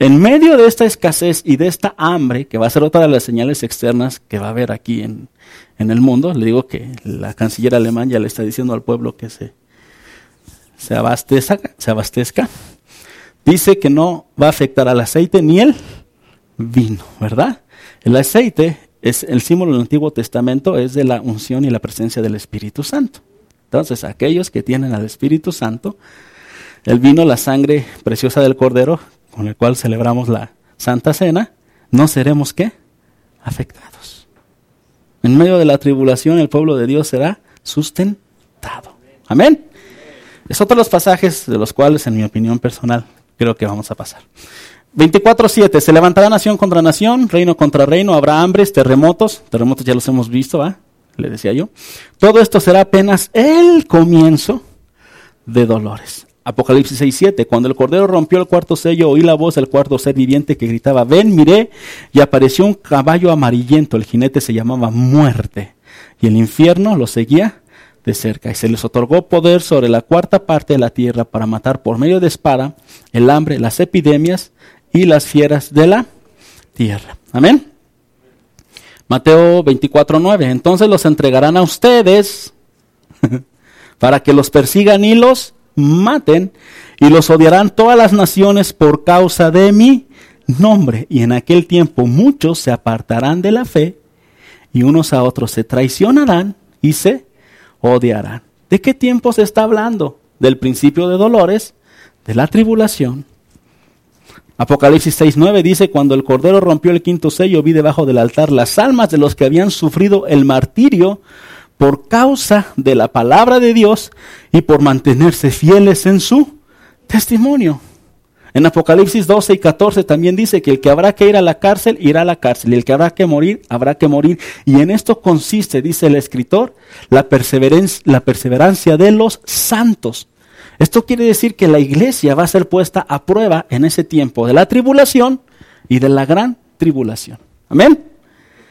En medio de esta escasez y de esta hambre, que va a ser otra de las señales externas que va a haber aquí en, el mundo, le digo que la canciller alemán ya le está diciendo al pueblo que se, se, abastezca, se abastezca. Dice que no va a afectar al aceite ni el vino, ¿verdad? El aceite es el símbolo del Antiguo Testamento, es de la unción y la presencia del Espíritu Santo. Entonces, aquellos que tienen al Espíritu Santo, el vino, la sangre preciosa del Cordero, con el cual celebramos la Santa Cena, no seremos qué? Afectados. En medio de la tribulación el pueblo de Dios será sustentado. Amén. Es otro de los pasajes de los cuales, en mi opinión personal, creo que vamos a pasar. 24.7. Se levantará nación contra nación, reino contra reino, habrá hambres, terremotos. Terremotos ya los hemos visto, ¿ah? Le decía yo. Todo esto será apenas el comienzo de dolores. Apocalipsis 6.7. Cuando el Cordero rompió el cuarto sello, oí la voz del cuarto ser viviente que gritaba, ven, miré, y apareció un caballo amarillento. El jinete se llamaba muerte. Y el infierno lo seguía de cerca. Y se les otorgó poder sobre la cuarta parte de la tierra para matar por medio de espada el hambre, las epidemias y las fieras de la tierra. Amén. Mateo 24.9. Entonces los entregarán a ustedes para que los persigan y los maten, y los odiarán todas las naciones por causa de mi nombre. Y en aquel tiempo muchos se apartarán de la fe, y unos a otros se traicionarán y se odiarán. ¿De qué tiempo se está hablando? Del principio de dolores, de la tribulación. Apocalipsis 6.9 dice, cuando el Cordero rompió el quinto sello, vi debajo del altar las almas de los que habían sufrido el martirio por causa de la palabra de Dios y por mantenerse fieles en su testimonio. En Apocalipsis 12 y 14 también dice que el que habrá que ir a la cárcel, irá a la cárcel, y el que habrá que morir, habrá que morir. Y en esto consiste, dice el escritor, la perseverancia, la perseverancia de los santos. Esto quiere decir que la iglesia va a ser puesta a prueba en ese tiempo de la tribulación y de la gran tribulación. Amén.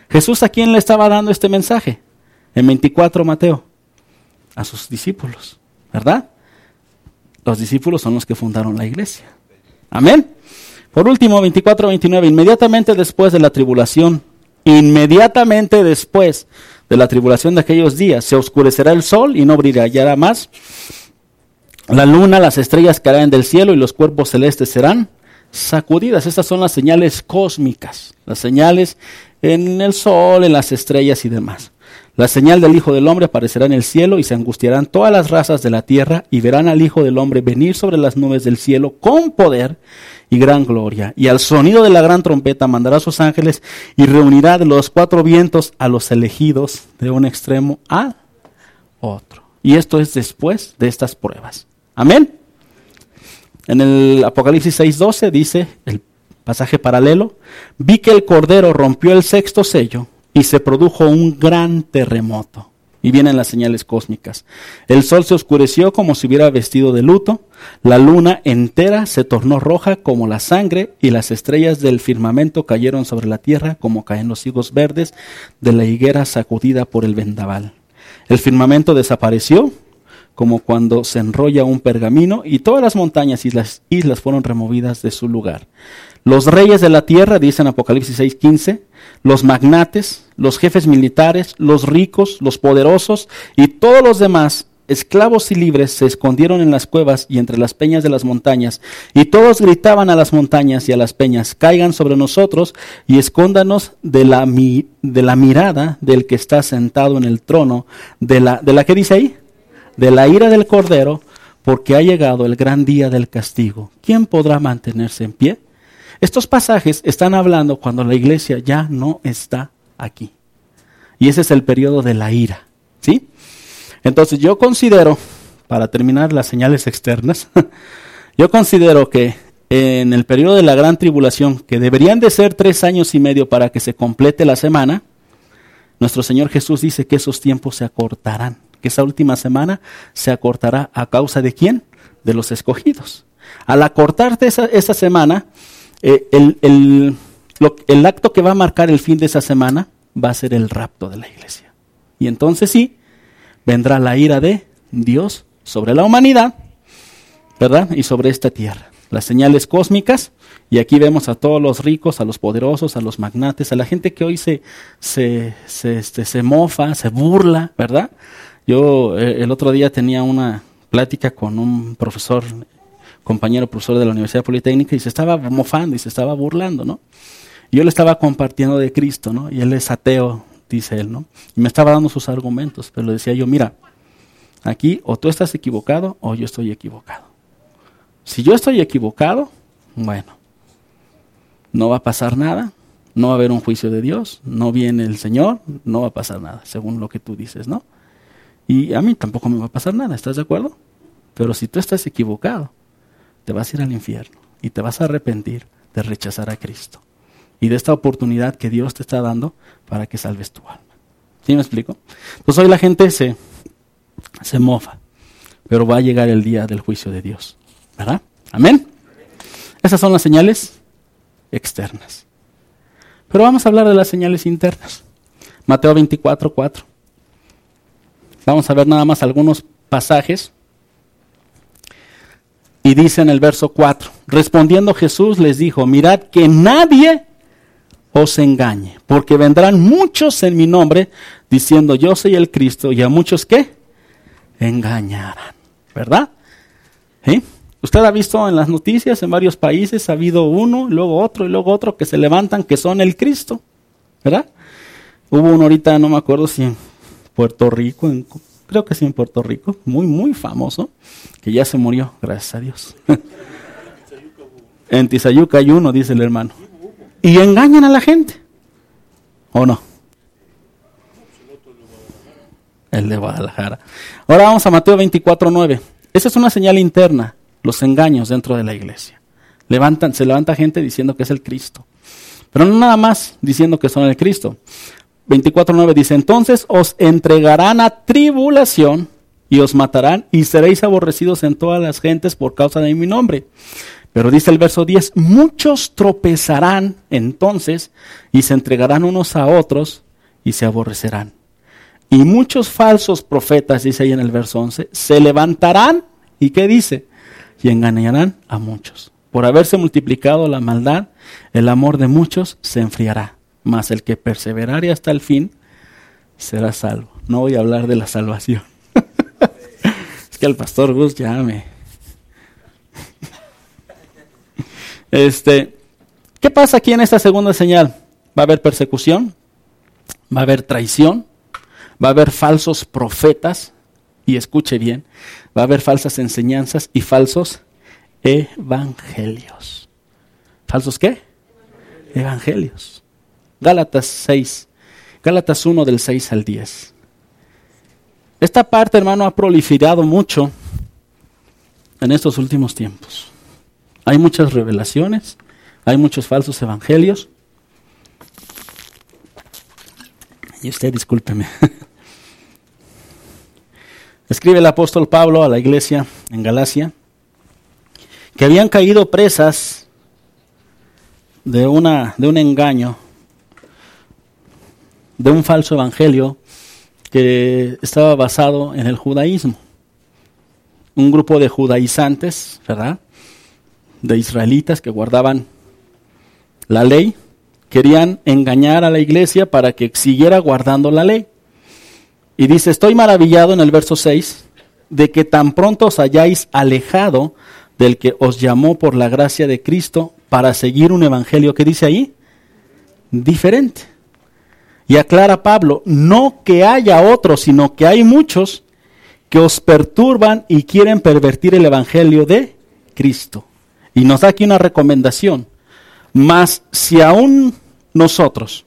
Jesús a quién le estaba dando este mensaje? En 24 Mateo, a sus discípulos, ¿verdad? Los discípulos son los que fundaron la iglesia. Amén. Por último, 24-29, inmediatamente después de la tribulación, inmediatamente después de la tribulación de aquellos días, se oscurecerá el sol y no brillará más. La luna, las estrellas caerán del cielo y los cuerpos celestes serán sacudidas. Estas son las señales cósmicas, las señales en el sol, en las estrellas y demás. La señal del Hijo del Hombre aparecerá en el cielo y se angustiarán todas las razas de la tierra y verán al Hijo del Hombre venir sobre las nubes del cielo con poder y gran gloria. Y al sonido de la gran trompeta mandará a sus ángeles y reunirá de los cuatro vientos a los elegidos de un extremo a otro. Y esto es después de estas pruebas. Amén. En el Apocalipsis 6:12 dice el pasaje paralelo, vi que el Cordero rompió el sexto sello y se produjo un gran terremoto. Y vienen las señales cósmicas. El sol se oscureció como si hubiera vestido de luto, la luna entera se tornó roja como la sangre y las estrellas del firmamento cayeron sobre la tierra como caen los higos verdes de la higuera sacudida por el vendaval. El firmamento desapareció como cuando se enrolla un pergamino y todas las montañas y las islas fueron removidas de su lugar. Los reyes de la tierra, dice en Apocalipsis 6:15, los magnates, los jefes militares, los ricos, los poderosos y todos los demás, esclavos y libres, se escondieron en las cuevas y entre las peñas de las montañas, y todos gritaban a las montañas y a las peñas, caigan sobre nosotros y escóndanos de la, de la mirada del que está sentado en el trono, de la, de la que dice ahí, de la ira del cordero, porque ha llegado el gran día del castigo. ¿Quién podrá mantenerse en pie? Estos pasajes están hablando cuando la iglesia ya no está aquí. Y ese es el periodo de la ira. ¿Sí? Entonces yo considero, para terminar las señales externas, yo considero que en el periodo de la gran tribulación, que deberían de ser tres años y medio para que se complete la semana, nuestro Señor Jesús dice que esos tiempos se acortarán, que esa última semana se acortará a causa de quién? De los escogidos. Al acortarte esa, semana, eh, el acto que va a marcar el fin de esa semana va a ser el rapto de la iglesia. Y entonces sí, vendrá la ira de Dios sobre la humanidad, ¿verdad? Y sobre esta tierra. Las señales cósmicas, y aquí vemos a todos los ricos, a los poderosos, a los magnates, a la gente que hoy se, se, se, este, se mofa, se burla, ¿verdad? Yo eh, el otro día tenía una plática con un profesor, compañero profesor de la Universidad Politécnica, y se estaba mofando y se estaba burlando, ¿no? Yo le estaba compartiendo de Cristo, ¿no? Y él es ateo, dice él, ¿no? Y me estaba dando sus argumentos, pero le decía yo, mira, aquí o tú estás equivocado o yo estoy equivocado. Si yo estoy equivocado, bueno, no va a pasar nada, no va a haber un juicio de Dios, no viene el Señor, no va a pasar nada, según lo que tú dices, ¿no? Y a mí tampoco me va a pasar nada, ¿estás de acuerdo? Pero si tú estás equivocado, te vas a ir al infierno y te vas a arrepentir de rechazar a Cristo y de esta oportunidad que Dios te está dando para que salves tu alma. ¿Sí me explico? Pues hoy la gente se, se mofa, pero va a llegar el día del juicio de Dios. ¿Verdad? Amén. Esas son las señales externas. Pero vamos a hablar de las señales internas. Mateo 24, 4. Vamos a ver nada más algunos pasajes. Y dice en el verso 4, respondiendo Jesús les dijo, mirad que nadie os engañe, porque vendrán muchos en mi nombre diciendo yo soy el Cristo y a muchos que engañarán, ¿verdad? ¿Sí? Usted ha visto en las noticias en varios países, ha habido uno, luego otro y luego otro que se levantan que son el Cristo, ¿verdad? Hubo uno ahorita, no me acuerdo si en Puerto Rico, creo que sí en Puerto Rico, muy, muy famoso, que ya se murió, gracias a Dios. en Tizayuca hay uno, dice el hermano. Y engañan a la gente, ¿o no? El de Guadalajara. Ahora vamos a Mateo 24, 9. Esa es una señal interna los engaños dentro de la iglesia. Levantan, se levanta gente diciendo que es el Cristo. Pero no nada más diciendo que son el Cristo. 24.9 dice, entonces os entregarán a tribulación y os matarán y seréis aborrecidos en todas las gentes por causa de mi nombre. Pero dice el verso 10, muchos tropezarán entonces y se entregarán unos a otros y se aborrecerán. Y muchos falsos profetas, dice ahí en el verso 11, se levantarán y ¿qué dice? y engañarán a muchos. Por haberse multiplicado la maldad, el amor de muchos se enfriará, mas el que perseverare hasta el fin será salvo. No voy a hablar de la salvación. es que el pastor Gus ya me... este, ¿Qué pasa aquí en esta segunda señal? Va a haber persecución, va a haber traición, va a haber falsos profetas, y escuche bien, va a haber falsas enseñanzas y falsos evangelios. ¿Falsos qué? Evangelios. Gálatas 6, Gálatas 1 del 6 al 10. Esta parte, hermano, ha proliferado mucho en estos últimos tiempos. Hay muchas revelaciones, hay muchos falsos evangelios. Y usted discúlpeme. Escribe el apóstol Pablo a la iglesia en Galacia que habían caído presas de, una, de un engaño, de un falso evangelio que estaba basado en el judaísmo. Un grupo de judaizantes, ¿verdad? De israelitas que guardaban la ley, querían engañar a la iglesia para que siguiera guardando la ley. Y dice, estoy maravillado en el verso 6 de que tan pronto os hayáis alejado del que os llamó por la gracia de Cristo para seguir un evangelio que dice ahí diferente. Y aclara Pablo, no que haya otros, sino que hay muchos que os perturban y quieren pervertir el evangelio de Cristo. Y nos da aquí una recomendación. Mas si aún nosotros,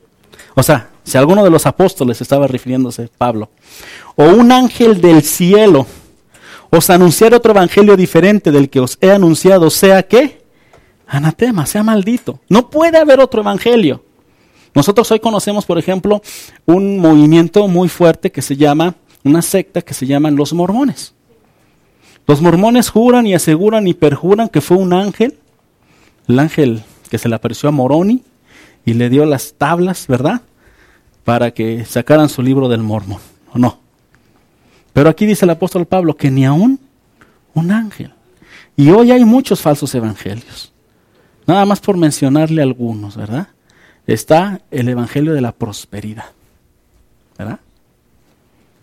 o sea, si alguno de los apóstoles estaba refiriéndose Pablo, o un ángel del cielo os anunciar otro evangelio diferente del que os he anunciado, sea que Anatema, sea maldito. No puede haber otro evangelio. Nosotros hoy conocemos, por ejemplo, un movimiento muy fuerte que se llama, una secta que se llaman los mormones. Los mormones juran y aseguran y perjuran que fue un ángel, el ángel que se le apareció a Moroni y le dio las tablas, ¿verdad? Para que sacaran su libro del mormón, ¿o no? Pero aquí dice el apóstol Pablo que ni aún un ángel. Y hoy hay muchos falsos evangelios. Nada más por mencionarle algunos, ¿verdad? Está el evangelio de la prosperidad, ¿verdad?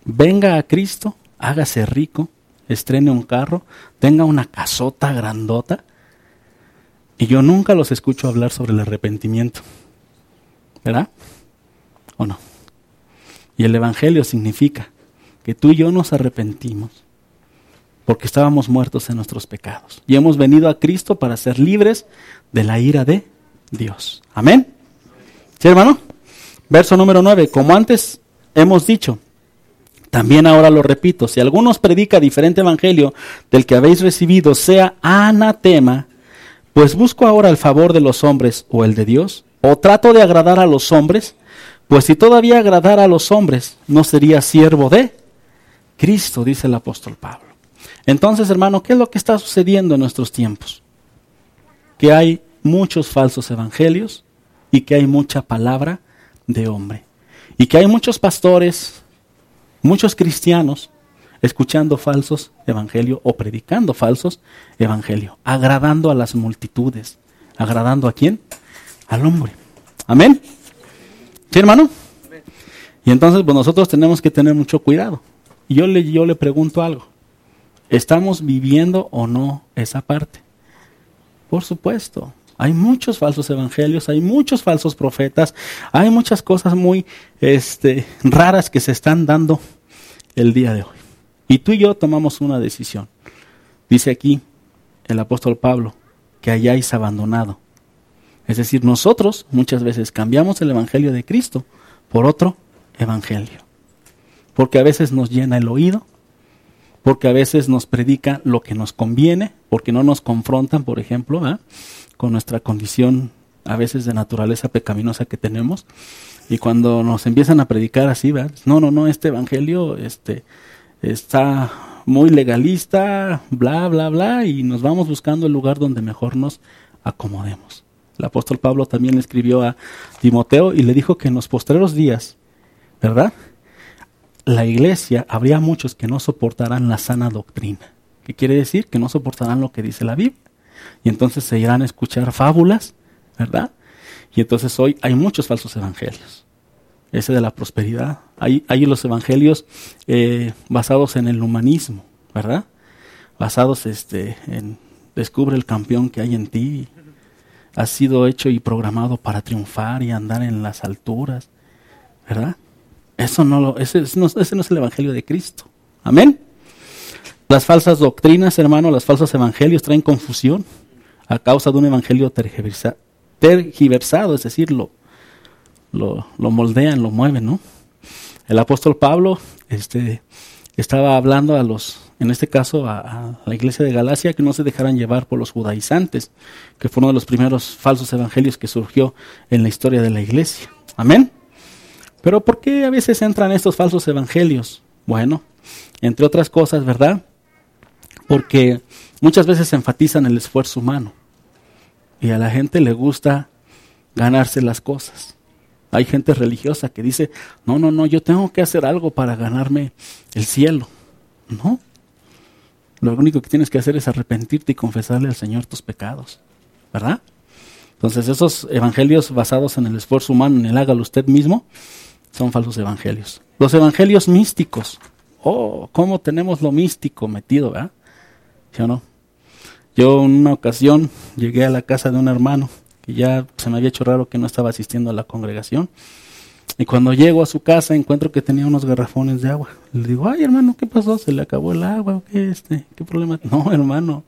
Venga a Cristo, hágase rico, estrene un carro, tenga una casota grandota. Y yo nunca los escucho hablar sobre el arrepentimiento. ¿Verdad? ¿O no? Y el Evangelio significa que tú y yo nos arrepentimos porque estábamos muertos en nuestros pecados. Y hemos venido a Cristo para ser libres de la ira de Dios. Amén. ¿Sí, hermano? Verso número 9. Como antes hemos dicho, también ahora lo repito, si alguno os predica diferente evangelio del que habéis recibido, sea anatema, pues busco ahora el favor de los hombres o el de Dios, o trato de agradar a los hombres, pues si todavía agradara a los hombres, no sería siervo de Cristo, dice el apóstol Pablo. Entonces, hermano, ¿qué es lo que está sucediendo en nuestros tiempos? Que hay muchos falsos evangelios y que hay mucha palabra de hombre. Y que hay muchos pastores, muchos cristianos escuchando falsos evangelios o predicando falsos evangelios, agradando a las multitudes. ¿Agradando a quién? Al hombre. Amén. ¿Sí, hermano? Y entonces, pues nosotros tenemos que tener mucho cuidado. Y yo le, yo le pregunto algo. ¿Estamos viviendo o no esa parte? Por supuesto. Hay muchos falsos evangelios, hay muchos falsos profetas, hay muchas cosas muy este, raras que se están dando el día de hoy. Y tú y yo tomamos una decisión. Dice aquí el apóstol Pablo que hayáis abandonado. Es decir, nosotros muchas veces cambiamos el evangelio de Cristo por otro evangelio. Porque a veces nos llena el oído, porque a veces nos predica lo que nos conviene, porque no nos confrontan, por ejemplo, con nuestra condición a veces de naturaleza pecaminosa que tenemos. Y cuando nos empiezan a predicar así, ¿verdad? no, no, no, este evangelio este, está muy legalista, bla, bla, bla, y nos vamos buscando el lugar donde mejor nos acomodemos. El apóstol Pablo también le escribió a Timoteo y le dijo que en los postreros días, ¿verdad? La iglesia, habría muchos que no soportarán la sana doctrina. ¿Qué quiere decir? Que no soportarán lo que dice la Biblia. Y entonces se irán a escuchar fábulas, ¿verdad? Y entonces hoy hay muchos falsos evangelios. Ese de la prosperidad. Hay, hay los evangelios eh, basados en el humanismo, ¿verdad? Basados este, en descubre el campeón que hay en ti. Has sido hecho y programado para triunfar y andar en las alturas, ¿verdad? Eso no lo, ese, no, ese no es el evangelio de Cristo. Amén. Las falsas doctrinas, hermano, los falsos evangelios traen confusión a causa de un evangelio tergiversado, es decir, lo, lo, moldean, lo mueven, ¿no? El apóstol Pablo este, estaba hablando a los, en este caso a, la iglesia de Galacia, que no se dejaran llevar por los judaizantes, que fue uno de los primeros falsos evangelios que surgió en la historia de la iglesia. Amén. Pero ¿por qué a veces entran estos falsos evangelios? Bueno, entre otras cosas, ¿verdad? Porque muchas veces enfatizan el esfuerzo humano y a la gente le gusta ganarse las cosas. Hay gente religiosa que dice, no, no, no, yo tengo que hacer algo para ganarme el cielo. No. Lo único que tienes que hacer es arrepentirte y confesarle al Señor tus pecados. ¿Verdad? Entonces esos evangelios basados en el esfuerzo humano, en el hágalo usted mismo, son falsos evangelios. Los evangelios místicos. Oh, ¿cómo tenemos lo místico metido, verdad? ¿Sí o no? Yo en una ocasión llegué a la casa de un hermano que ya se me había hecho raro que no estaba asistiendo a la congregación. Y cuando llego a su casa encuentro que tenía unos garrafones de agua. Le digo, ay hermano, ¿qué pasó? ¿Se le acabó el agua qué? Este, ¿Qué problema? No, hermano,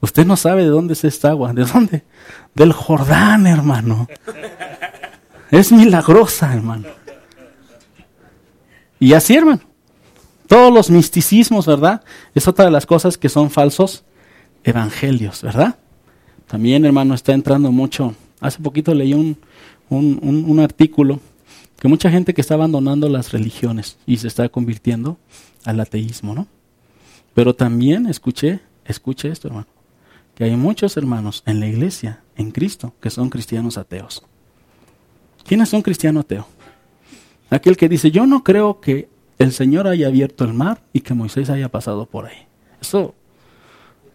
usted no sabe de dónde es esta agua. ¿De dónde? Del Jordán, hermano. Es milagrosa, hermano. Y así, hermano. Todos los misticismos, ¿verdad? Es otra de las cosas que son falsos evangelios, ¿verdad? También, hermano, está entrando mucho. Hace poquito leí un, un, un, artículo que mucha gente que está abandonando las religiones y se está convirtiendo al ateísmo, ¿no? Pero también escuché, escuché esto, hermano, que hay muchos hermanos en la iglesia, en Cristo, que son cristianos ateos. ¿Quién es un cristiano ateo? Aquel que dice, yo no creo que el Señor haya abierto el mar y que Moisés haya pasado por ahí. Eso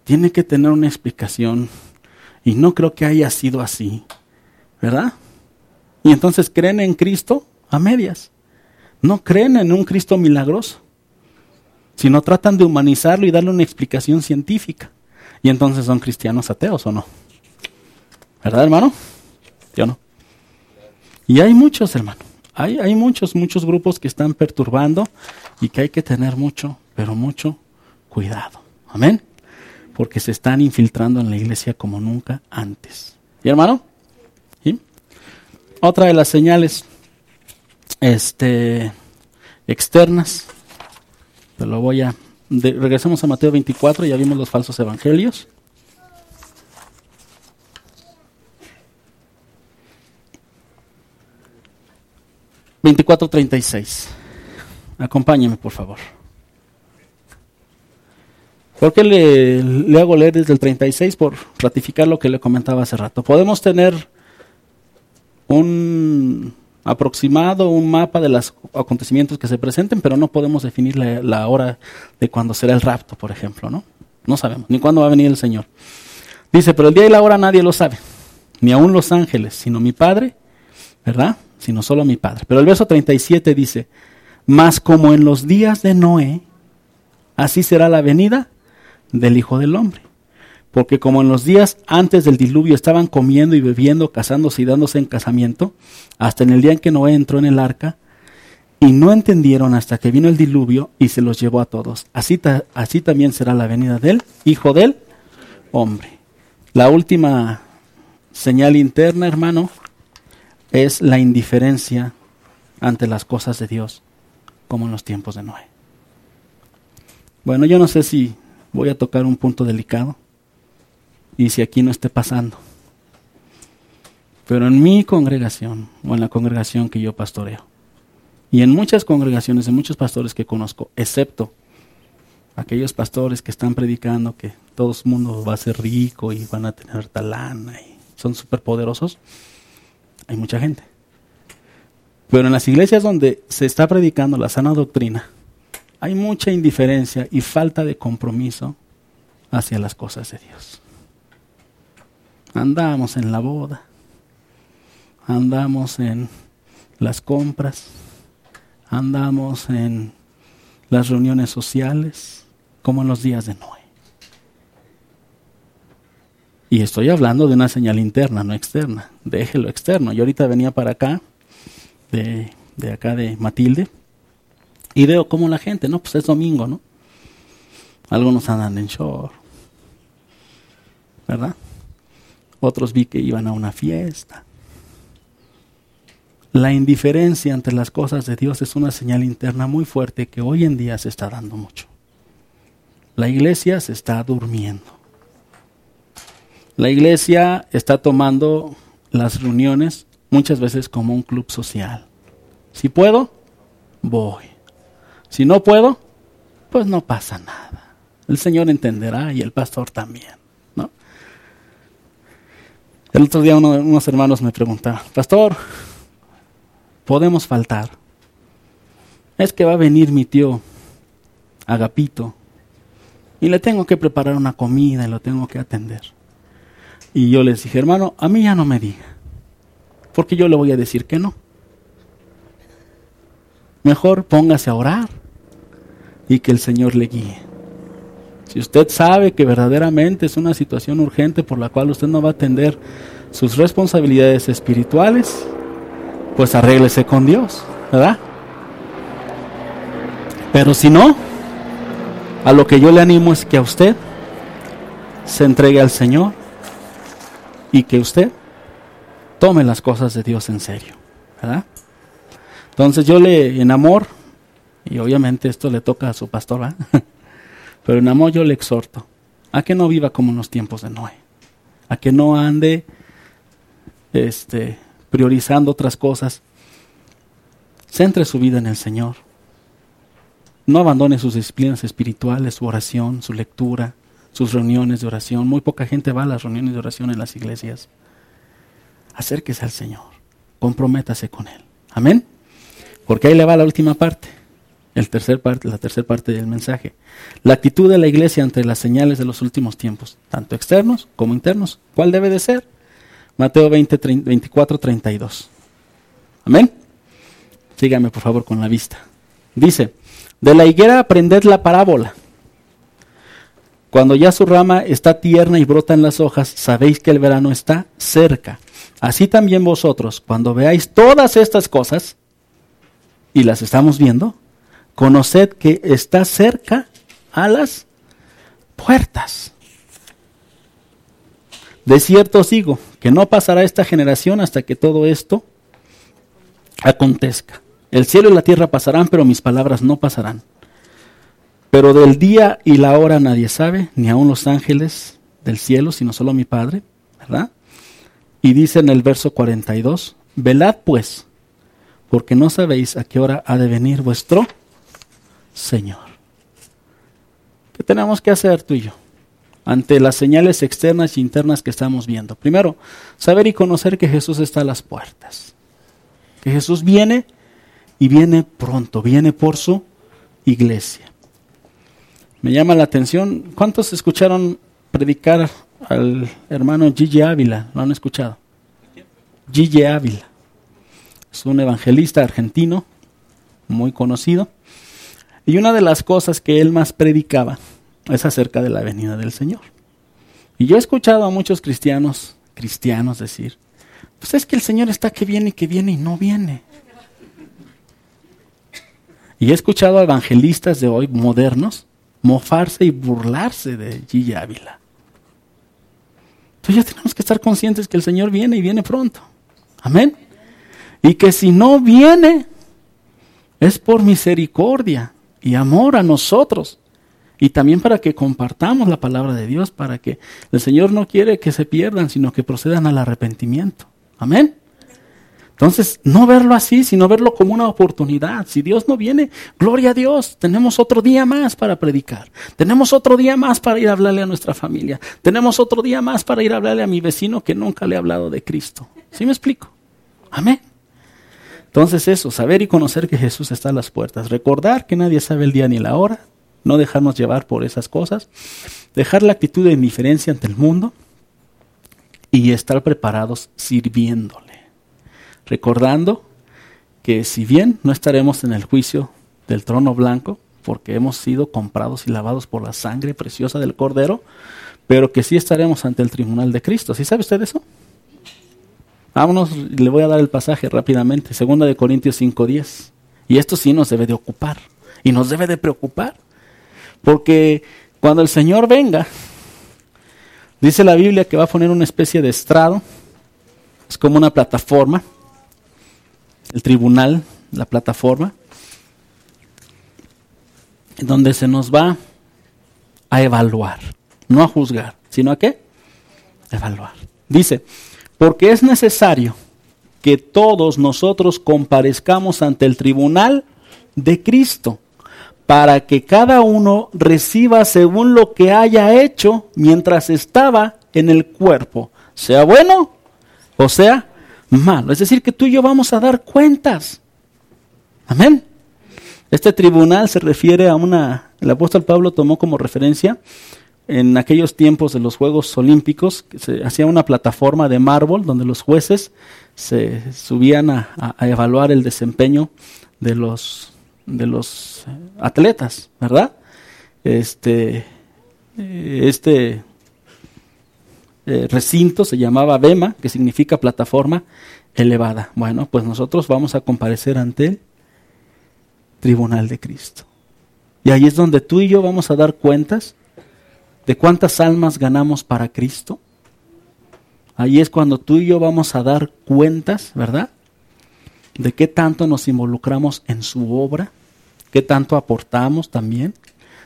tiene que tener una explicación y no creo que haya sido así, ¿verdad? Y entonces creen en Cristo a medias. No creen en un Cristo milagroso, sino tratan de humanizarlo y darle una explicación científica. Y entonces son cristianos ateos o no. ¿Verdad, hermano? Yo no. Y hay muchos, hermano. Hay, hay muchos, muchos grupos que están perturbando y que hay que tener mucho, pero mucho cuidado. Amén. Porque se están infiltrando en la iglesia como nunca antes. ¿Y hermano? Otra de las señales este, externas, te lo voy a... regresemos a Mateo 24, ya vimos los falsos evangelios. Veinticuatro treinta y seis. Acompáñeme, por favor. ¿Por qué le, hago leer desde el 36? Por ratificar lo que le comentaba hace rato. Podemos tener un aproximado, un mapa de los acontecimientos que se presenten, pero no podemos definir la, hora de cuándo será el rapto, por ejemplo, ¿no? No sabemos, ni cuándo va a venir el Señor. Dice, pero el día y la hora nadie lo sabe, ni aun los ángeles, sino mi Padre, ¿verdad? Sino solo mi Padre. Pero el verso 37 dice, mas como en los días de Noé, así será la venida del Hijo del Hombre. Porque como en los días antes del diluvio estaban comiendo y bebiendo, casándose y dándose en casamiento, hasta en el día en que Noé entró en el arca, y no entendieron hasta que vino el diluvio y se los llevó a todos. Así, así también será la venida del Hijo del Hombre. La última señal interna, hermano, es la indiferencia ante las cosas de Dios, como en los tiempos de Noé. Bueno, yo no sé si voy a tocar un punto delicado y si aquí no esté pasando. Pero en mi congregación o en la congregación que yo pastoreo, y en muchas congregaciones, en muchos pastores que conozco, excepto aquellos pastores que están predicando que todo el mundo va a ser rico y van a tener talana y son súper poderosos, hay mucha gente. Pero en las iglesias donde se está predicando la sana doctrina, hay mucha indiferencia y falta de compromiso hacia las cosas de Dios. Andamos en la boda, andamos en las compras, andamos en las reuniones sociales, como en los días de Noé. Y estoy hablando de una señal interna, no externa. Déjelo externo. Yo ahorita venía para acá, de, de acá de Matilde, y veo como la gente, no, pues es domingo, ¿no? Algunos andan en short, ¿verdad? Otros vi que iban a una fiesta. La indiferencia ante las cosas de Dios es una señal interna muy fuerte que hoy en día se está dando mucho. La iglesia se está durmiendo. La iglesia está tomando las reuniones muchas veces como un club social. Si puedo, voy. Si no puedo, pues no pasa nada. El Señor entenderá y el pastor también. El otro día unos hermanos me preguntaban, pastor, ¿podemos faltar? Es que va a venir mi tío Agapito y le tengo que preparar una comida y lo tengo que atender. Y yo les dije, hermano, a mí ya no me diga, porque yo le voy a decir que no. Mejor póngase a orar y que el Señor le guíe. Si usted sabe que verdaderamente es una situación urgente por la cual usted no va a atender sus responsabilidades espirituales, pues arréglese con Dios, ¿verdad? Pero si no, a lo que yo le animo es que a usted se entregue al Señor y que usted tome las cosas de Dios en serio, ¿verdad? Entonces yo le en amor, y obviamente esto le toca a su pastor, ¿verdad? Pero en amor yo le exhorto a que no viva como en los tiempos de Noé, a que no ande este, priorizando otras cosas. Centre su vida en el Señor. No abandone sus disciplinas espirituales, su oración, su lectura, sus reuniones de oración. Muy poca gente va a las reuniones de oración en las iglesias. Acérquese al Señor. Comprométase con Él. Amén. Porque ahí le va la última parte. El tercer parte, la tercera parte del mensaje. La actitud de la iglesia ante las señales de los últimos tiempos, tanto externos como internos. ¿Cuál debe de ser? Mateo 20, 24, 32. Amén. Sígame por favor con la vista. Dice, de la higuera aprended la parábola. Cuando ya su rama está tierna y brotan las hojas, sabéis que el verano está cerca. Así también vosotros, cuando veáis todas estas cosas, y las estamos viendo, conoced que está cerca a las puertas. De cierto os digo que no pasará esta generación hasta que todo esto acontezca. El cielo y la tierra pasarán, pero mis palabras no pasarán. Pero del día y la hora nadie sabe, ni aun los ángeles del cielo, sino solo mi Padre, ¿verdad? Y dice en el verso 42, velad pues, porque no sabéis a qué hora ha de venir vuestro Señor. ¿Qué tenemos que hacer tú y yo? Ante las señales externas e internas que estamos viendo. Primero, saber y conocer que Jesús está a las puertas. Que Jesús viene y viene pronto, viene por su iglesia. Me llama la atención, ¿cuántos escucharon predicar al hermano Gigi Ávila? ¿Lo han escuchado? Gigi Ávila. Es un evangelista argentino, muy conocido. Y una de las cosas que él más predicaba es acerca de la venida del Señor. Y yo he escuchado a muchos cristianos, cristianos decir, pues es que el Señor está que viene, que viene y no viene. Y he escuchado a evangelistas de hoy, modernos, mofarse y burlarse de Gigi Ávila. Entonces ya tenemos que estar conscientes que el Señor viene y viene pronto. Amén. Y que si no viene, es por misericordia y amor a nosotros. Y también para que compartamos la palabra de Dios, para que el Señor no quiere que se pierdan, sino que procedan al arrepentimiento. Amén. Entonces, no verlo así, sino verlo como una oportunidad. Si Dios no viene, gloria a Dios, tenemos otro día más para predicar. Tenemos otro día más para ir a hablarle a nuestra familia. Tenemos otro día más para ir a hablarle a mi vecino que nunca le ha hablado de Cristo. ¿Sí me explico? Amén. Entonces eso, saber y conocer que Jesús está a las puertas. Recordar que nadie sabe el día ni la hora. No dejarnos llevar por esas cosas. Dejar la actitud de indiferencia ante el mundo. Y estar preparados sirviéndole recordando que si bien no estaremos en el juicio del trono blanco, porque hemos sido comprados y lavados por la sangre preciosa del Cordero, pero que sí estaremos ante el tribunal de Cristo. ¿Sí sabe usted eso? Vámonos, le voy a dar el pasaje rápidamente, segunda de Corintios 5:10. Y esto sí nos debe de ocupar. Y nos debe de preocupar, porque cuando el Señor venga, dice la Biblia que va a poner una especie de estrado, es como una plataforma, el tribunal, la plataforma, donde se nos va a evaluar, no a juzgar, sino a qué? Evaluar. Dice, porque es necesario que todos nosotros comparezcamos ante el tribunal de Cristo, para que cada uno reciba según lo que haya hecho mientras estaba en el cuerpo, sea bueno o sea malo. Es decir, que tú y yo vamos a dar cuentas. Amén. Este tribunal se refiere a una, el apóstol Pablo tomó como referencia en aquellos tiempos de los Juegos Olímpicos, se hacía una plataforma de mármol donde los jueces se subían a, evaluar el desempeño de los, de los atletas, ¿verdad? Este, este eh, recinto se llamaba Bema, que significa plataforma elevada. Bueno, pues nosotros vamos a comparecer ante el tribunal de Cristo. Y ahí es donde tú y yo vamos a dar cuentas de cuántas almas ganamos para Cristo. Ahí es cuando tú y yo vamos a dar cuentas, ¿verdad? De qué tanto nos involucramos en su obra, qué tanto aportamos también.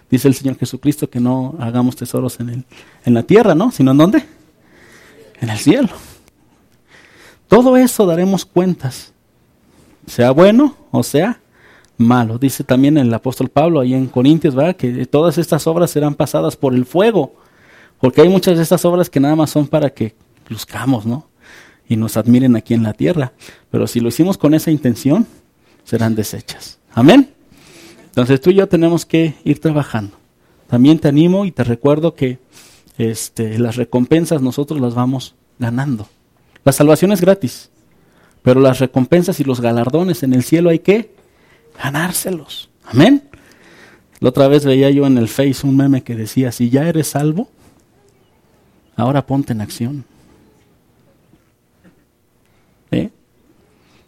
Dice el Señor Jesucristo que no hagamos tesoros en, el, en la tierra, ¿no? Sino en dónde? En el cielo. Todo eso daremos cuentas, sea bueno o sea malo. Dice también el apóstol Pablo ahí en Corintios, ¿verdad? Que todas estas obras serán pasadas por el fuego, porque hay muchas de estas obras que nada más son para que luzcamos, ¿no? Y nos admiren aquí en la tierra. Pero si lo hicimos con esa intención, serán desechas. Amén. Entonces tú y yo tenemos que ir trabajando. También te animo y te recuerdo que este, las recompensas nosotros las vamos ganando. La salvación es gratis, pero las recompensas y los galardones en el cielo hay que ganárselos. Amén. La otra vez veía yo en el Face un meme que decía, si ya eres salvo, ahora ponte en acción. ¿Eh?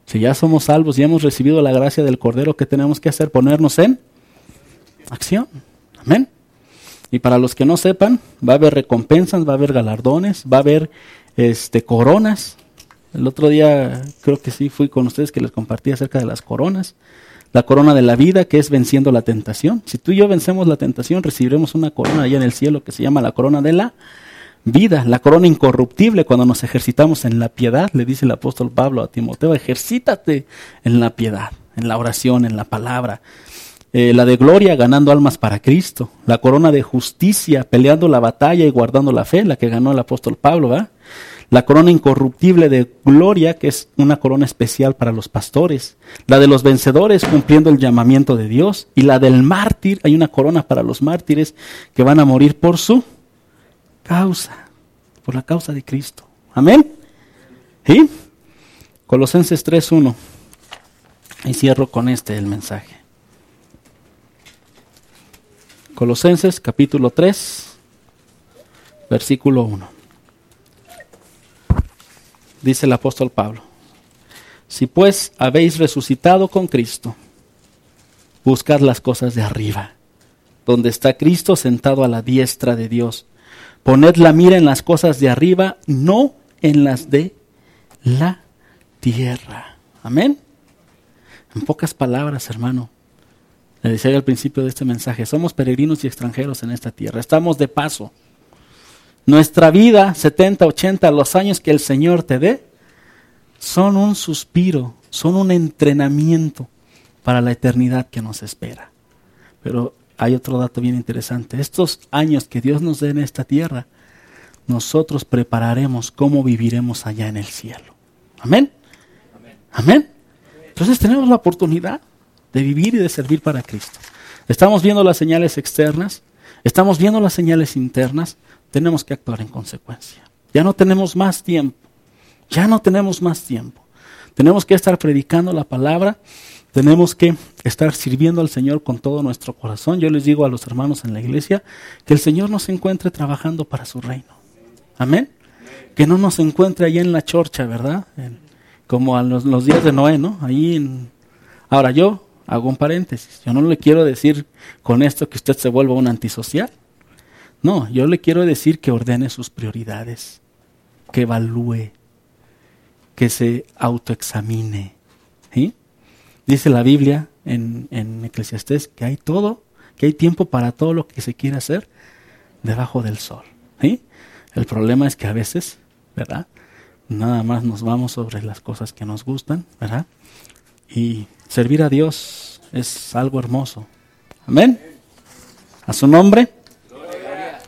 Si ya somos salvos y hemos recibido la gracia del Cordero, ¿qué tenemos que hacer? Ponernos en acción. Amén. Y para los que no sepan, va a haber recompensas, va a haber galardones, va a haber este, coronas. El otro día creo que sí fui con ustedes que les compartí acerca de las coronas. La corona de la vida, que es venciendo la tentación. Si tú y yo vencemos la tentación, recibiremos una corona allá en el cielo que se llama la corona de la vida, la corona incorruptible cuando nos ejercitamos en la piedad, le dice el apóstol Pablo a Timoteo, ejercítate en la piedad, en la oración, en la palabra. Eh, la de gloria ganando almas para Cristo, la corona de justicia peleando la batalla y guardando la fe, la que ganó el apóstol Pablo, ¿verdad? La corona incorruptible de gloria, que es una corona especial para los pastores, la de los vencedores cumpliendo el llamamiento de Dios, y la del mártir, hay una corona para los mártires que van a morir por su causa, por la causa de Cristo. Amén. ¿Sí? Colosenses 3.1. Y cierro con este el mensaje. Colosenses capítulo 3, versículo 1 dice el apóstol Pablo. Si pues habéis resucitado con Cristo, buscad las cosas de arriba, donde está Cristo sentado a la diestra de Dios. Poned la mira en las cosas de arriba, no en las de la tierra. Amén. En pocas palabras, hermano, le decía al principio de este mensaje, somos peregrinos y extranjeros en esta tierra, estamos de paso. Nuestra vida, 70, 80, los años que el Señor te dé, son un suspiro, son un entrenamiento para la eternidad que nos espera. Pero hay otro dato bien interesante. Estos años que Dios nos dé en esta tierra, nosotros prepararemos cómo viviremos allá en el cielo. Amén. Amén. Entonces tenemos la oportunidad de vivir y de servir para Cristo. Estamos viendo las señales externas, estamos viendo las señales internas, tenemos que actuar en consecuencia. Ya no tenemos más tiempo. Ya no tenemos más tiempo. Tenemos que estar predicando la palabra. Tenemos que estar sirviendo al Señor con todo nuestro corazón. Yo les digo a los hermanos en la iglesia que el Señor nos encuentre trabajando para su reino. Amén. Que no nos encuentre allá en la chorcha, ¿verdad? como a los, días de Noé, ¿no? Ahí en... Ahora yo hago un paréntesis. Yo no le quiero decir con esto que usted se vuelva un antisocial. No, yo le quiero decir que ordene sus prioridades, que evalúe, que se autoexamine. ¿sí? Dice la Biblia en, en Eclesiastés que hay todo, que hay tiempo para todo lo que se quiere hacer debajo del sol. El problema es que a veces, ¿verdad? Nada más nos vamos sobre las cosas que nos gustan, ¿verdad? Y servir a Dios es algo hermoso. Amén. A su nombre.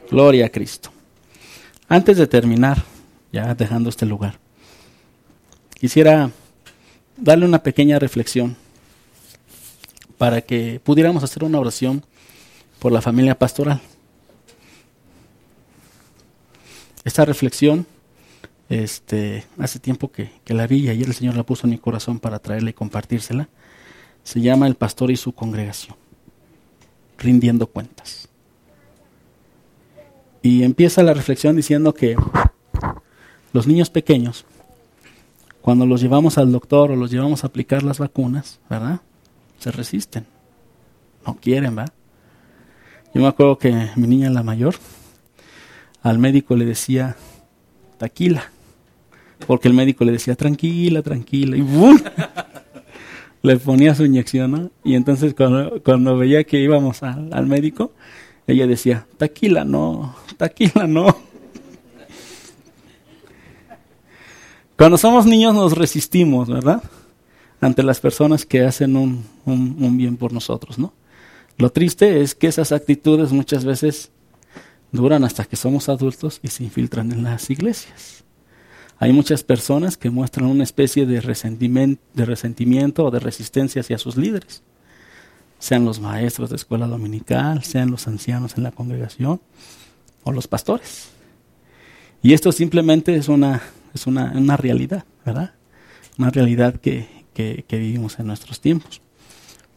Gloria a Cristo. Antes de terminar, ya dejando este lugar, quisiera darle una pequeña reflexión para que pudiéramos hacer una oración por la familia pastoral. Esta reflexión, este, hace tiempo que, que, la vi y ayer el Señor la puso en mi corazón para traerla y compartírsela. Se llama El Pastor y su congregación, rindiendo cuentas. Y empieza la reflexión diciendo que los niños pequeños, cuando los llevamos al doctor o los llevamos a aplicar las vacunas, ¿verdad? Se resisten. No quieren, ¿verdad? Yo me acuerdo que mi niña, la mayor, al médico le decía, taquila. Porque el médico le decía, tranquila, tranquila. Y ¡bum! le ponía su inyección, ¿no? Y entonces cuando, cuando veía que íbamos al médico, ella decía, taquila no, taquila no. Cuando somos niños nos resistimos, ¿verdad? Ante las personas que hacen un, un bien por nosotros, ¿no? Lo triste es que esas actitudes muchas veces duran hasta que somos adultos y se infiltran en las iglesias. Hay muchas personas que muestran una especie de de resentimiento o de resistencia hacia sus líderes, sean los maestros de escuela dominical, sean los ancianos en la congregación o los pastores. Y esto simplemente es una, es una, una realidad, ¿verdad? Una realidad que, que, que vivimos en nuestros tiempos.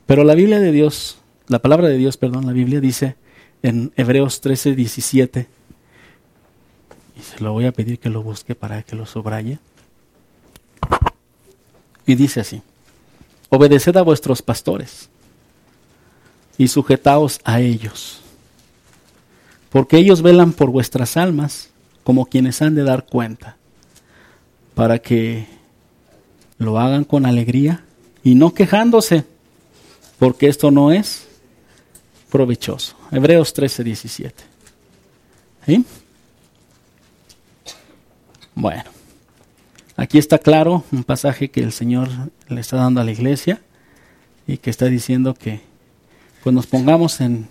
Pero la Biblia de Dios, la palabra de Dios, perdón, la Biblia dice en Hebreos 13, 17, y se lo voy a pedir que lo busque para que lo subraye. Y dice así, obedeced a vuestros pastores y sujetaos a ellos, porque ellos velan por vuestras almas como quienes han de dar cuenta, para que lo hagan con alegría y no quejándose, porque esto no es provechoso. Hebreos 13, 17. ¿Sí? Bueno, aquí está claro un pasaje que el Señor le está dando a la iglesia y que está diciendo que pues nos pongamos en,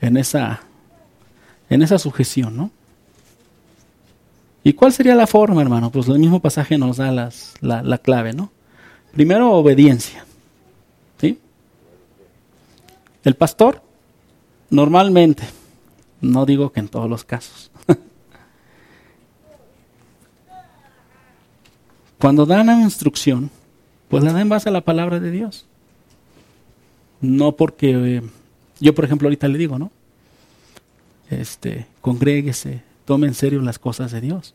en, esa, en esa sujeción, ¿no? ¿Y cuál sería la forma, hermano? Pues el mismo pasaje nos da la, la clave, ¿no? Primero, obediencia. ¿Sí? El pastor, normalmente, no digo que en todos los casos, Cuando dan una instrucción, pues la dan en base a la palabra de Dios. No porque eh, yo, por ejemplo, ahorita le digo, ¿no? Este, congréguese, tome en serio las cosas de Dios.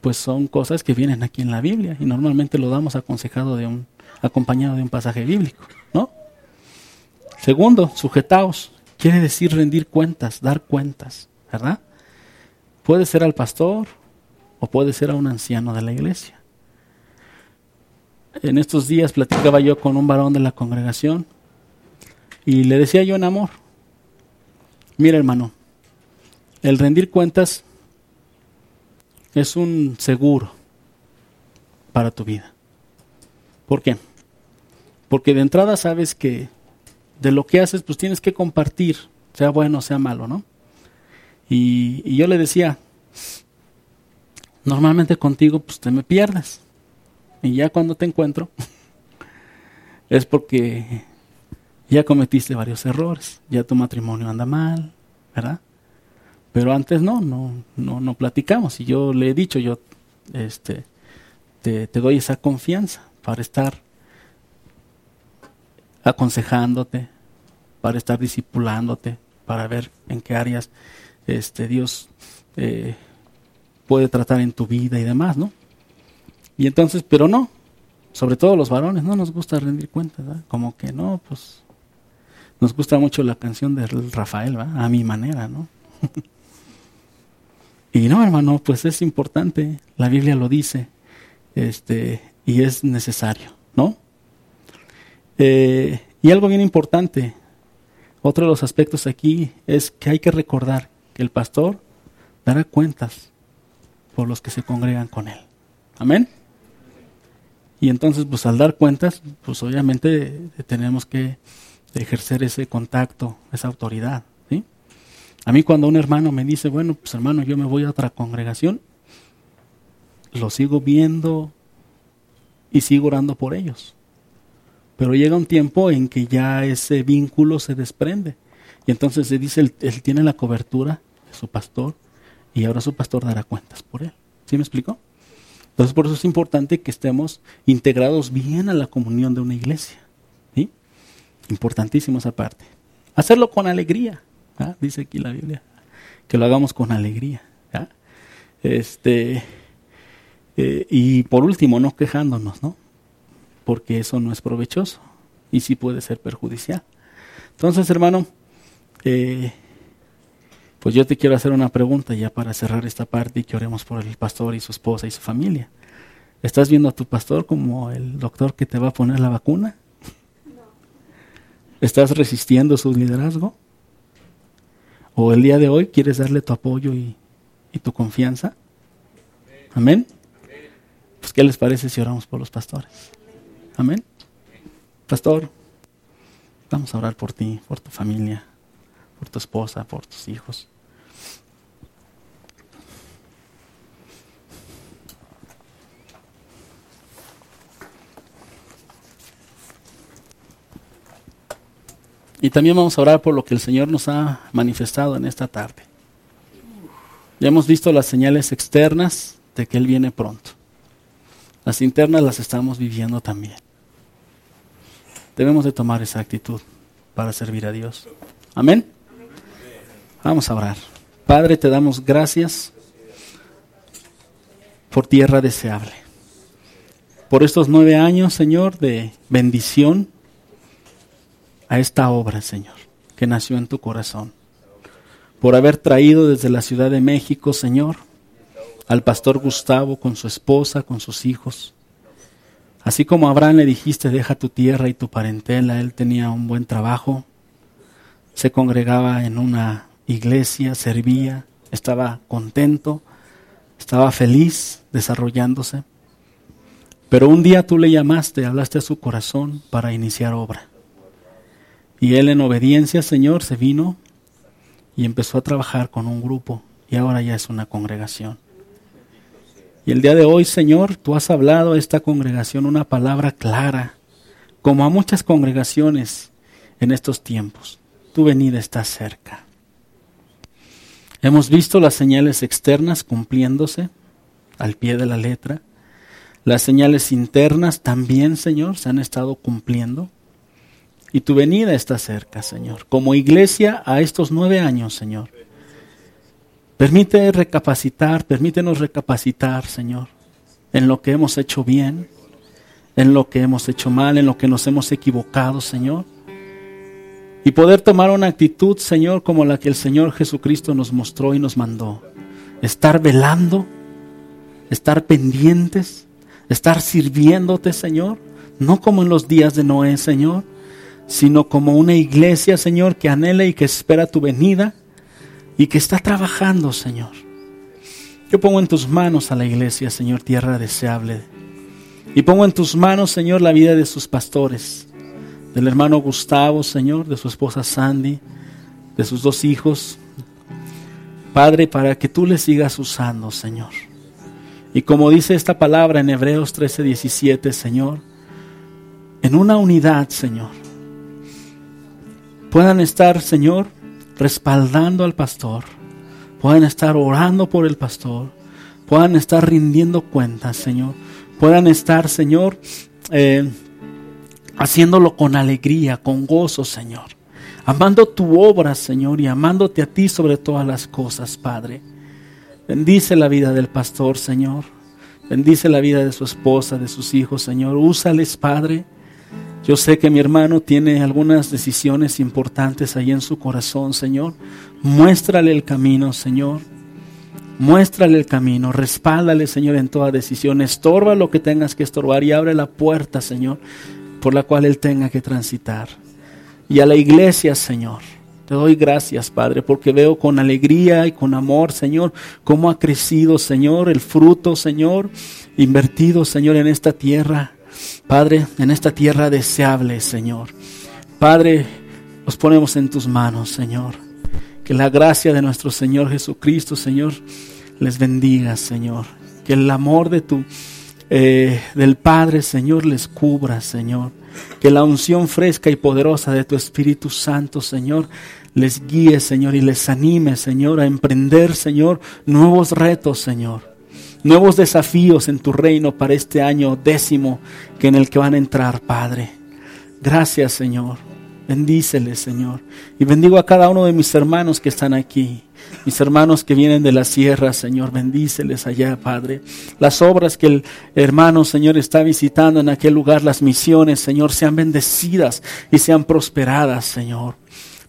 Pues son cosas que vienen aquí en la Biblia y normalmente lo damos aconsejado de un, acompañado de un pasaje bíblico, ¿no? Segundo, sujetaos. Quiere decir rendir cuentas, dar cuentas, ¿verdad? Puede ser al pastor o puede ser a un anciano de la iglesia en estos días platicaba yo con un varón de la congregación y le decía yo en amor, mira hermano, el rendir cuentas es un seguro para tu vida. ¿Por qué? Porque de entrada sabes que de lo que haces pues tienes que compartir, sea bueno o sea malo, ¿no? Y, y yo le decía, normalmente contigo pues te me pierdes. Y ya cuando te encuentro, es porque ya cometiste varios errores, ya tu matrimonio anda mal, ¿verdad? Pero antes no, no, no, no platicamos. Y yo le he dicho, yo este, te, doy esa confianza para estar aconsejándote, para estar discipulándote, para ver en qué áreas este, Dios eh, puede tratar en tu vida y demás, ¿no? Y entonces, pero no, sobre todo los varones, no nos gusta rendir cuentas, ¿verdad? Como que no, pues nos gusta mucho la canción de Rafael, ¿verdad? A mi manera, ¿no? y no, hermano, pues es importante, la Biblia lo dice, este, y es necesario, ¿no? Eh, y algo bien importante, otro de los aspectos aquí es que hay que recordar que el pastor dará cuentas por los que se congregan con él. Amén. Y entonces, pues al dar cuentas, pues obviamente tenemos que ejercer ese contacto, esa autoridad. ¿sí? A mí cuando un hermano me dice, bueno, pues hermano, yo me voy a otra congregación, lo sigo viendo y sigo orando por ellos. Pero llega un tiempo en que ya ese vínculo se desprende. Y entonces se dice, él, él tiene la cobertura de su pastor y ahora su pastor dará cuentas por él. ¿Sí me explicó? Entonces por eso es importante que estemos integrados bien a la comunión de una iglesia. Importantísimo esa parte. Hacerlo con alegría, ¿ah? dice aquí la Biblia, que lo hagamos con alegría. ¿ah? Este, eh, y por último, no quejándonos, ¿no? Porque eso no es provechoso y sí puede ser perjudicial. Entonces, hermano, eh, pues yo te quiero hacer una pregunta ya para cerrar esta parte y que oremos por el pastor y su esposa y su familia. ¿Estás viendo a tu pastor como el doctor que te va a poner la vacuna? ¿Estás resistiendo su liderazgo? ¿O el día de hoy quieres darle tu apoyo y, tu confianza? Amén. Pues, ¿qué les parece si oramos por los pastores? Amén. Pastor, vamos a orar por ti, por tu familia, por tu esposa, por tus hijos. Y también vamos a orar por lo que el Señor nos ha manifestado en esta tarde. Ya hemos visto las señales externas de que Él viene pronto. Las internas las estamos viviendo también. Debemos de tomar esa actitud para servir a Dios. Amén. Vamos a orar. Padre, te damos gracias por tierra deseable. Por estos nueve años, Señor, de bendición a esta obra, Señor, que nació en tu corazón. Por haber traído desde la Ciudad de México, Señor, al pastor Gustavo con su esposa, con sus hijos. Así como Abraham le dijiste, deja tu tierra y tu parentela, él tenía un buen trabajo, se congregaba en una iglesia, servía, estaba contento, estaba feliz desarrollándose. Pero un día tú le llamaste, hablaste a su corazón para iniciar obra. Y él en obediencia, Señor, se vino y empezó a trabajar con un grupo y ahora ya es una congregación. Y el día de hoy, Señor, tú has hablado a esta congregación una palabra clara, como a muchas congregaciones en estos tiempos. Tu venida está cerca. Hemos visto las señales externas cumpliéndose al pie de la letra. Las señales internas también, Señor, se han estado cumpliendo y tu venida está cerca, Señor. Como iglesia a estos nueve años, Señor. Permite recapacitar, permítenos recapacitar, Señor, en lo que hemos hecho bien, en lo que hemos hecho mal, en lo que nos hemos equivocado, Señor. Y poder tomar una actitud, Señor, como la que el Señor Jesucristo nos mostró y nos mandó. Estar velando, estar pendientes, estar sirviéndote, Señor. No como en los días de Noé, Señor, sino como una iglesia, Señor, que anhela y que espera tu venida y que está trabajando, Señor. Yo pongo en tus manos a la iglesia, Señor, tierra deseable. Y pongo en tus manos, Señor, la vida de sus pastores, del hermano Gustavo, Señor, de su esposa Sandy, de sus dos hijos. Padre, para que tú les sigas usando, Señor. Y como dice esta palabra en Hebreos 13, 17, Señor, en una unidad, Señor, puedan estar, Señor, respaldando al pastor, puedan estar orando por el pastor, puedan estar rindiendo cuentas, Señor, puedan estar, Señor, eh, haciéndolo con alegría, con gozo, Señor, amando tu obra, Señor, y amándote a ti sobre todas las cosas, Padre. Bendice la vida del pastor, Señor. Bendice la vida de su esposa, de sus hijos, Señor. Úsales, Padre yo sé que mi hermano tiene algunas decisiones importantes ahí en su corazón, Señor. Muéstrale el camino, Señor. Muéstrale el camino, respáldale, Señor, en toda decisión. Estorba lo que tengas que estorbar y abre la puerta, Señor, por la cual Él tenga que transitar. Y a la iglesia, Señor, te doy gracias, Padre, porque veo con alegría y con amor, Señor, cómo ha crecido, Señor, el fruto, Señor, invertido, Señor, en esta tierra. Padre, en esta tierra deseable, Señor. Padre, los ponemos en tus manos, Señor. Que la gracia de nuestro Señor Jesucristo, Señor, les bendiga, Señor. Que el amor de tu, eh, del Padre, Señor, les cubra, Señor. Que la unción fresca y poderosa de tu Espíritu Santo, Señor, les guíe, Señor, y les anime, Señor, a emprender, Señor, nuevos retos, Señor nuevos desafíos en tu reino para este año décimo que en el que van a entrar, Padre. Gracias, Señor. Bendíceles, Señor. Y bendigo a cada uno de mis hermanos que están aquí. Mis hermanos que vienen de la sierra, Señor, bendíceles allá, Padre. Las obras que el hermano, Señor, está visitando en aquel lugar, las misiones, Señor, sean bendecidas y sean prosperadas, Señor.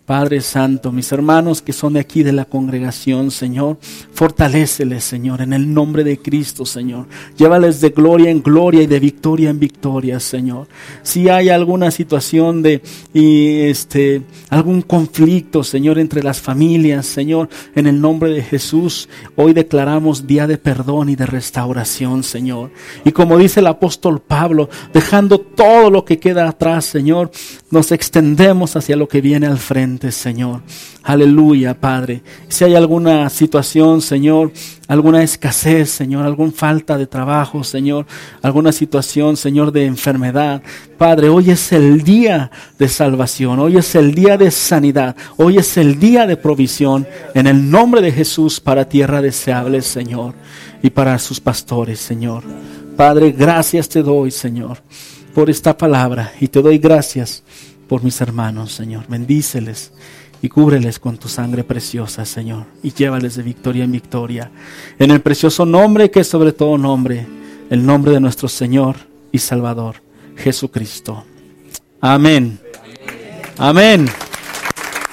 Padre Santo, mis hermanos que son de aquí de la congregación, Señor, fortaléceles, Señor, en el nombre de Cristo, Señor. Llévales de gloria en gloria y de victoria en victoria, Señor. Si hay alguna situación de este algún conflicto, Señor, entre las familias, Señor, en el nombre de Jesús, hoy declaramos día de perdón y de restauración, Señor. Y como dice el apóstol Pablo, dejando todo lo que queda atrás, Señor, nos extendemos hacia lo que viene al frente Señor. Aleluya, Padre. Si hay alguna situación, Señor, alguna escasez, Señor, alguna falta de trabajo, Señor, alguna situación, Señor, de enfermedad. Padre, hoy es el día de salvación, hoy es el día de sanidad, hoy es el día de provisión en el nombre de Jesús para tierra deseable, Señor, y para sus pastores, Señor. Padre, gracias te doy, Señor, por esta palabra y te doy gracias por mis hermanos, Señor. Bendíceles y cúbreles con tu sangre preciosa, Señor, y llévales de victoria en victoria. En el precioso nombre que es sobre todo nombre, el nombre de nuestro Señor y Salvador, Jesucristo. Amén. Amén.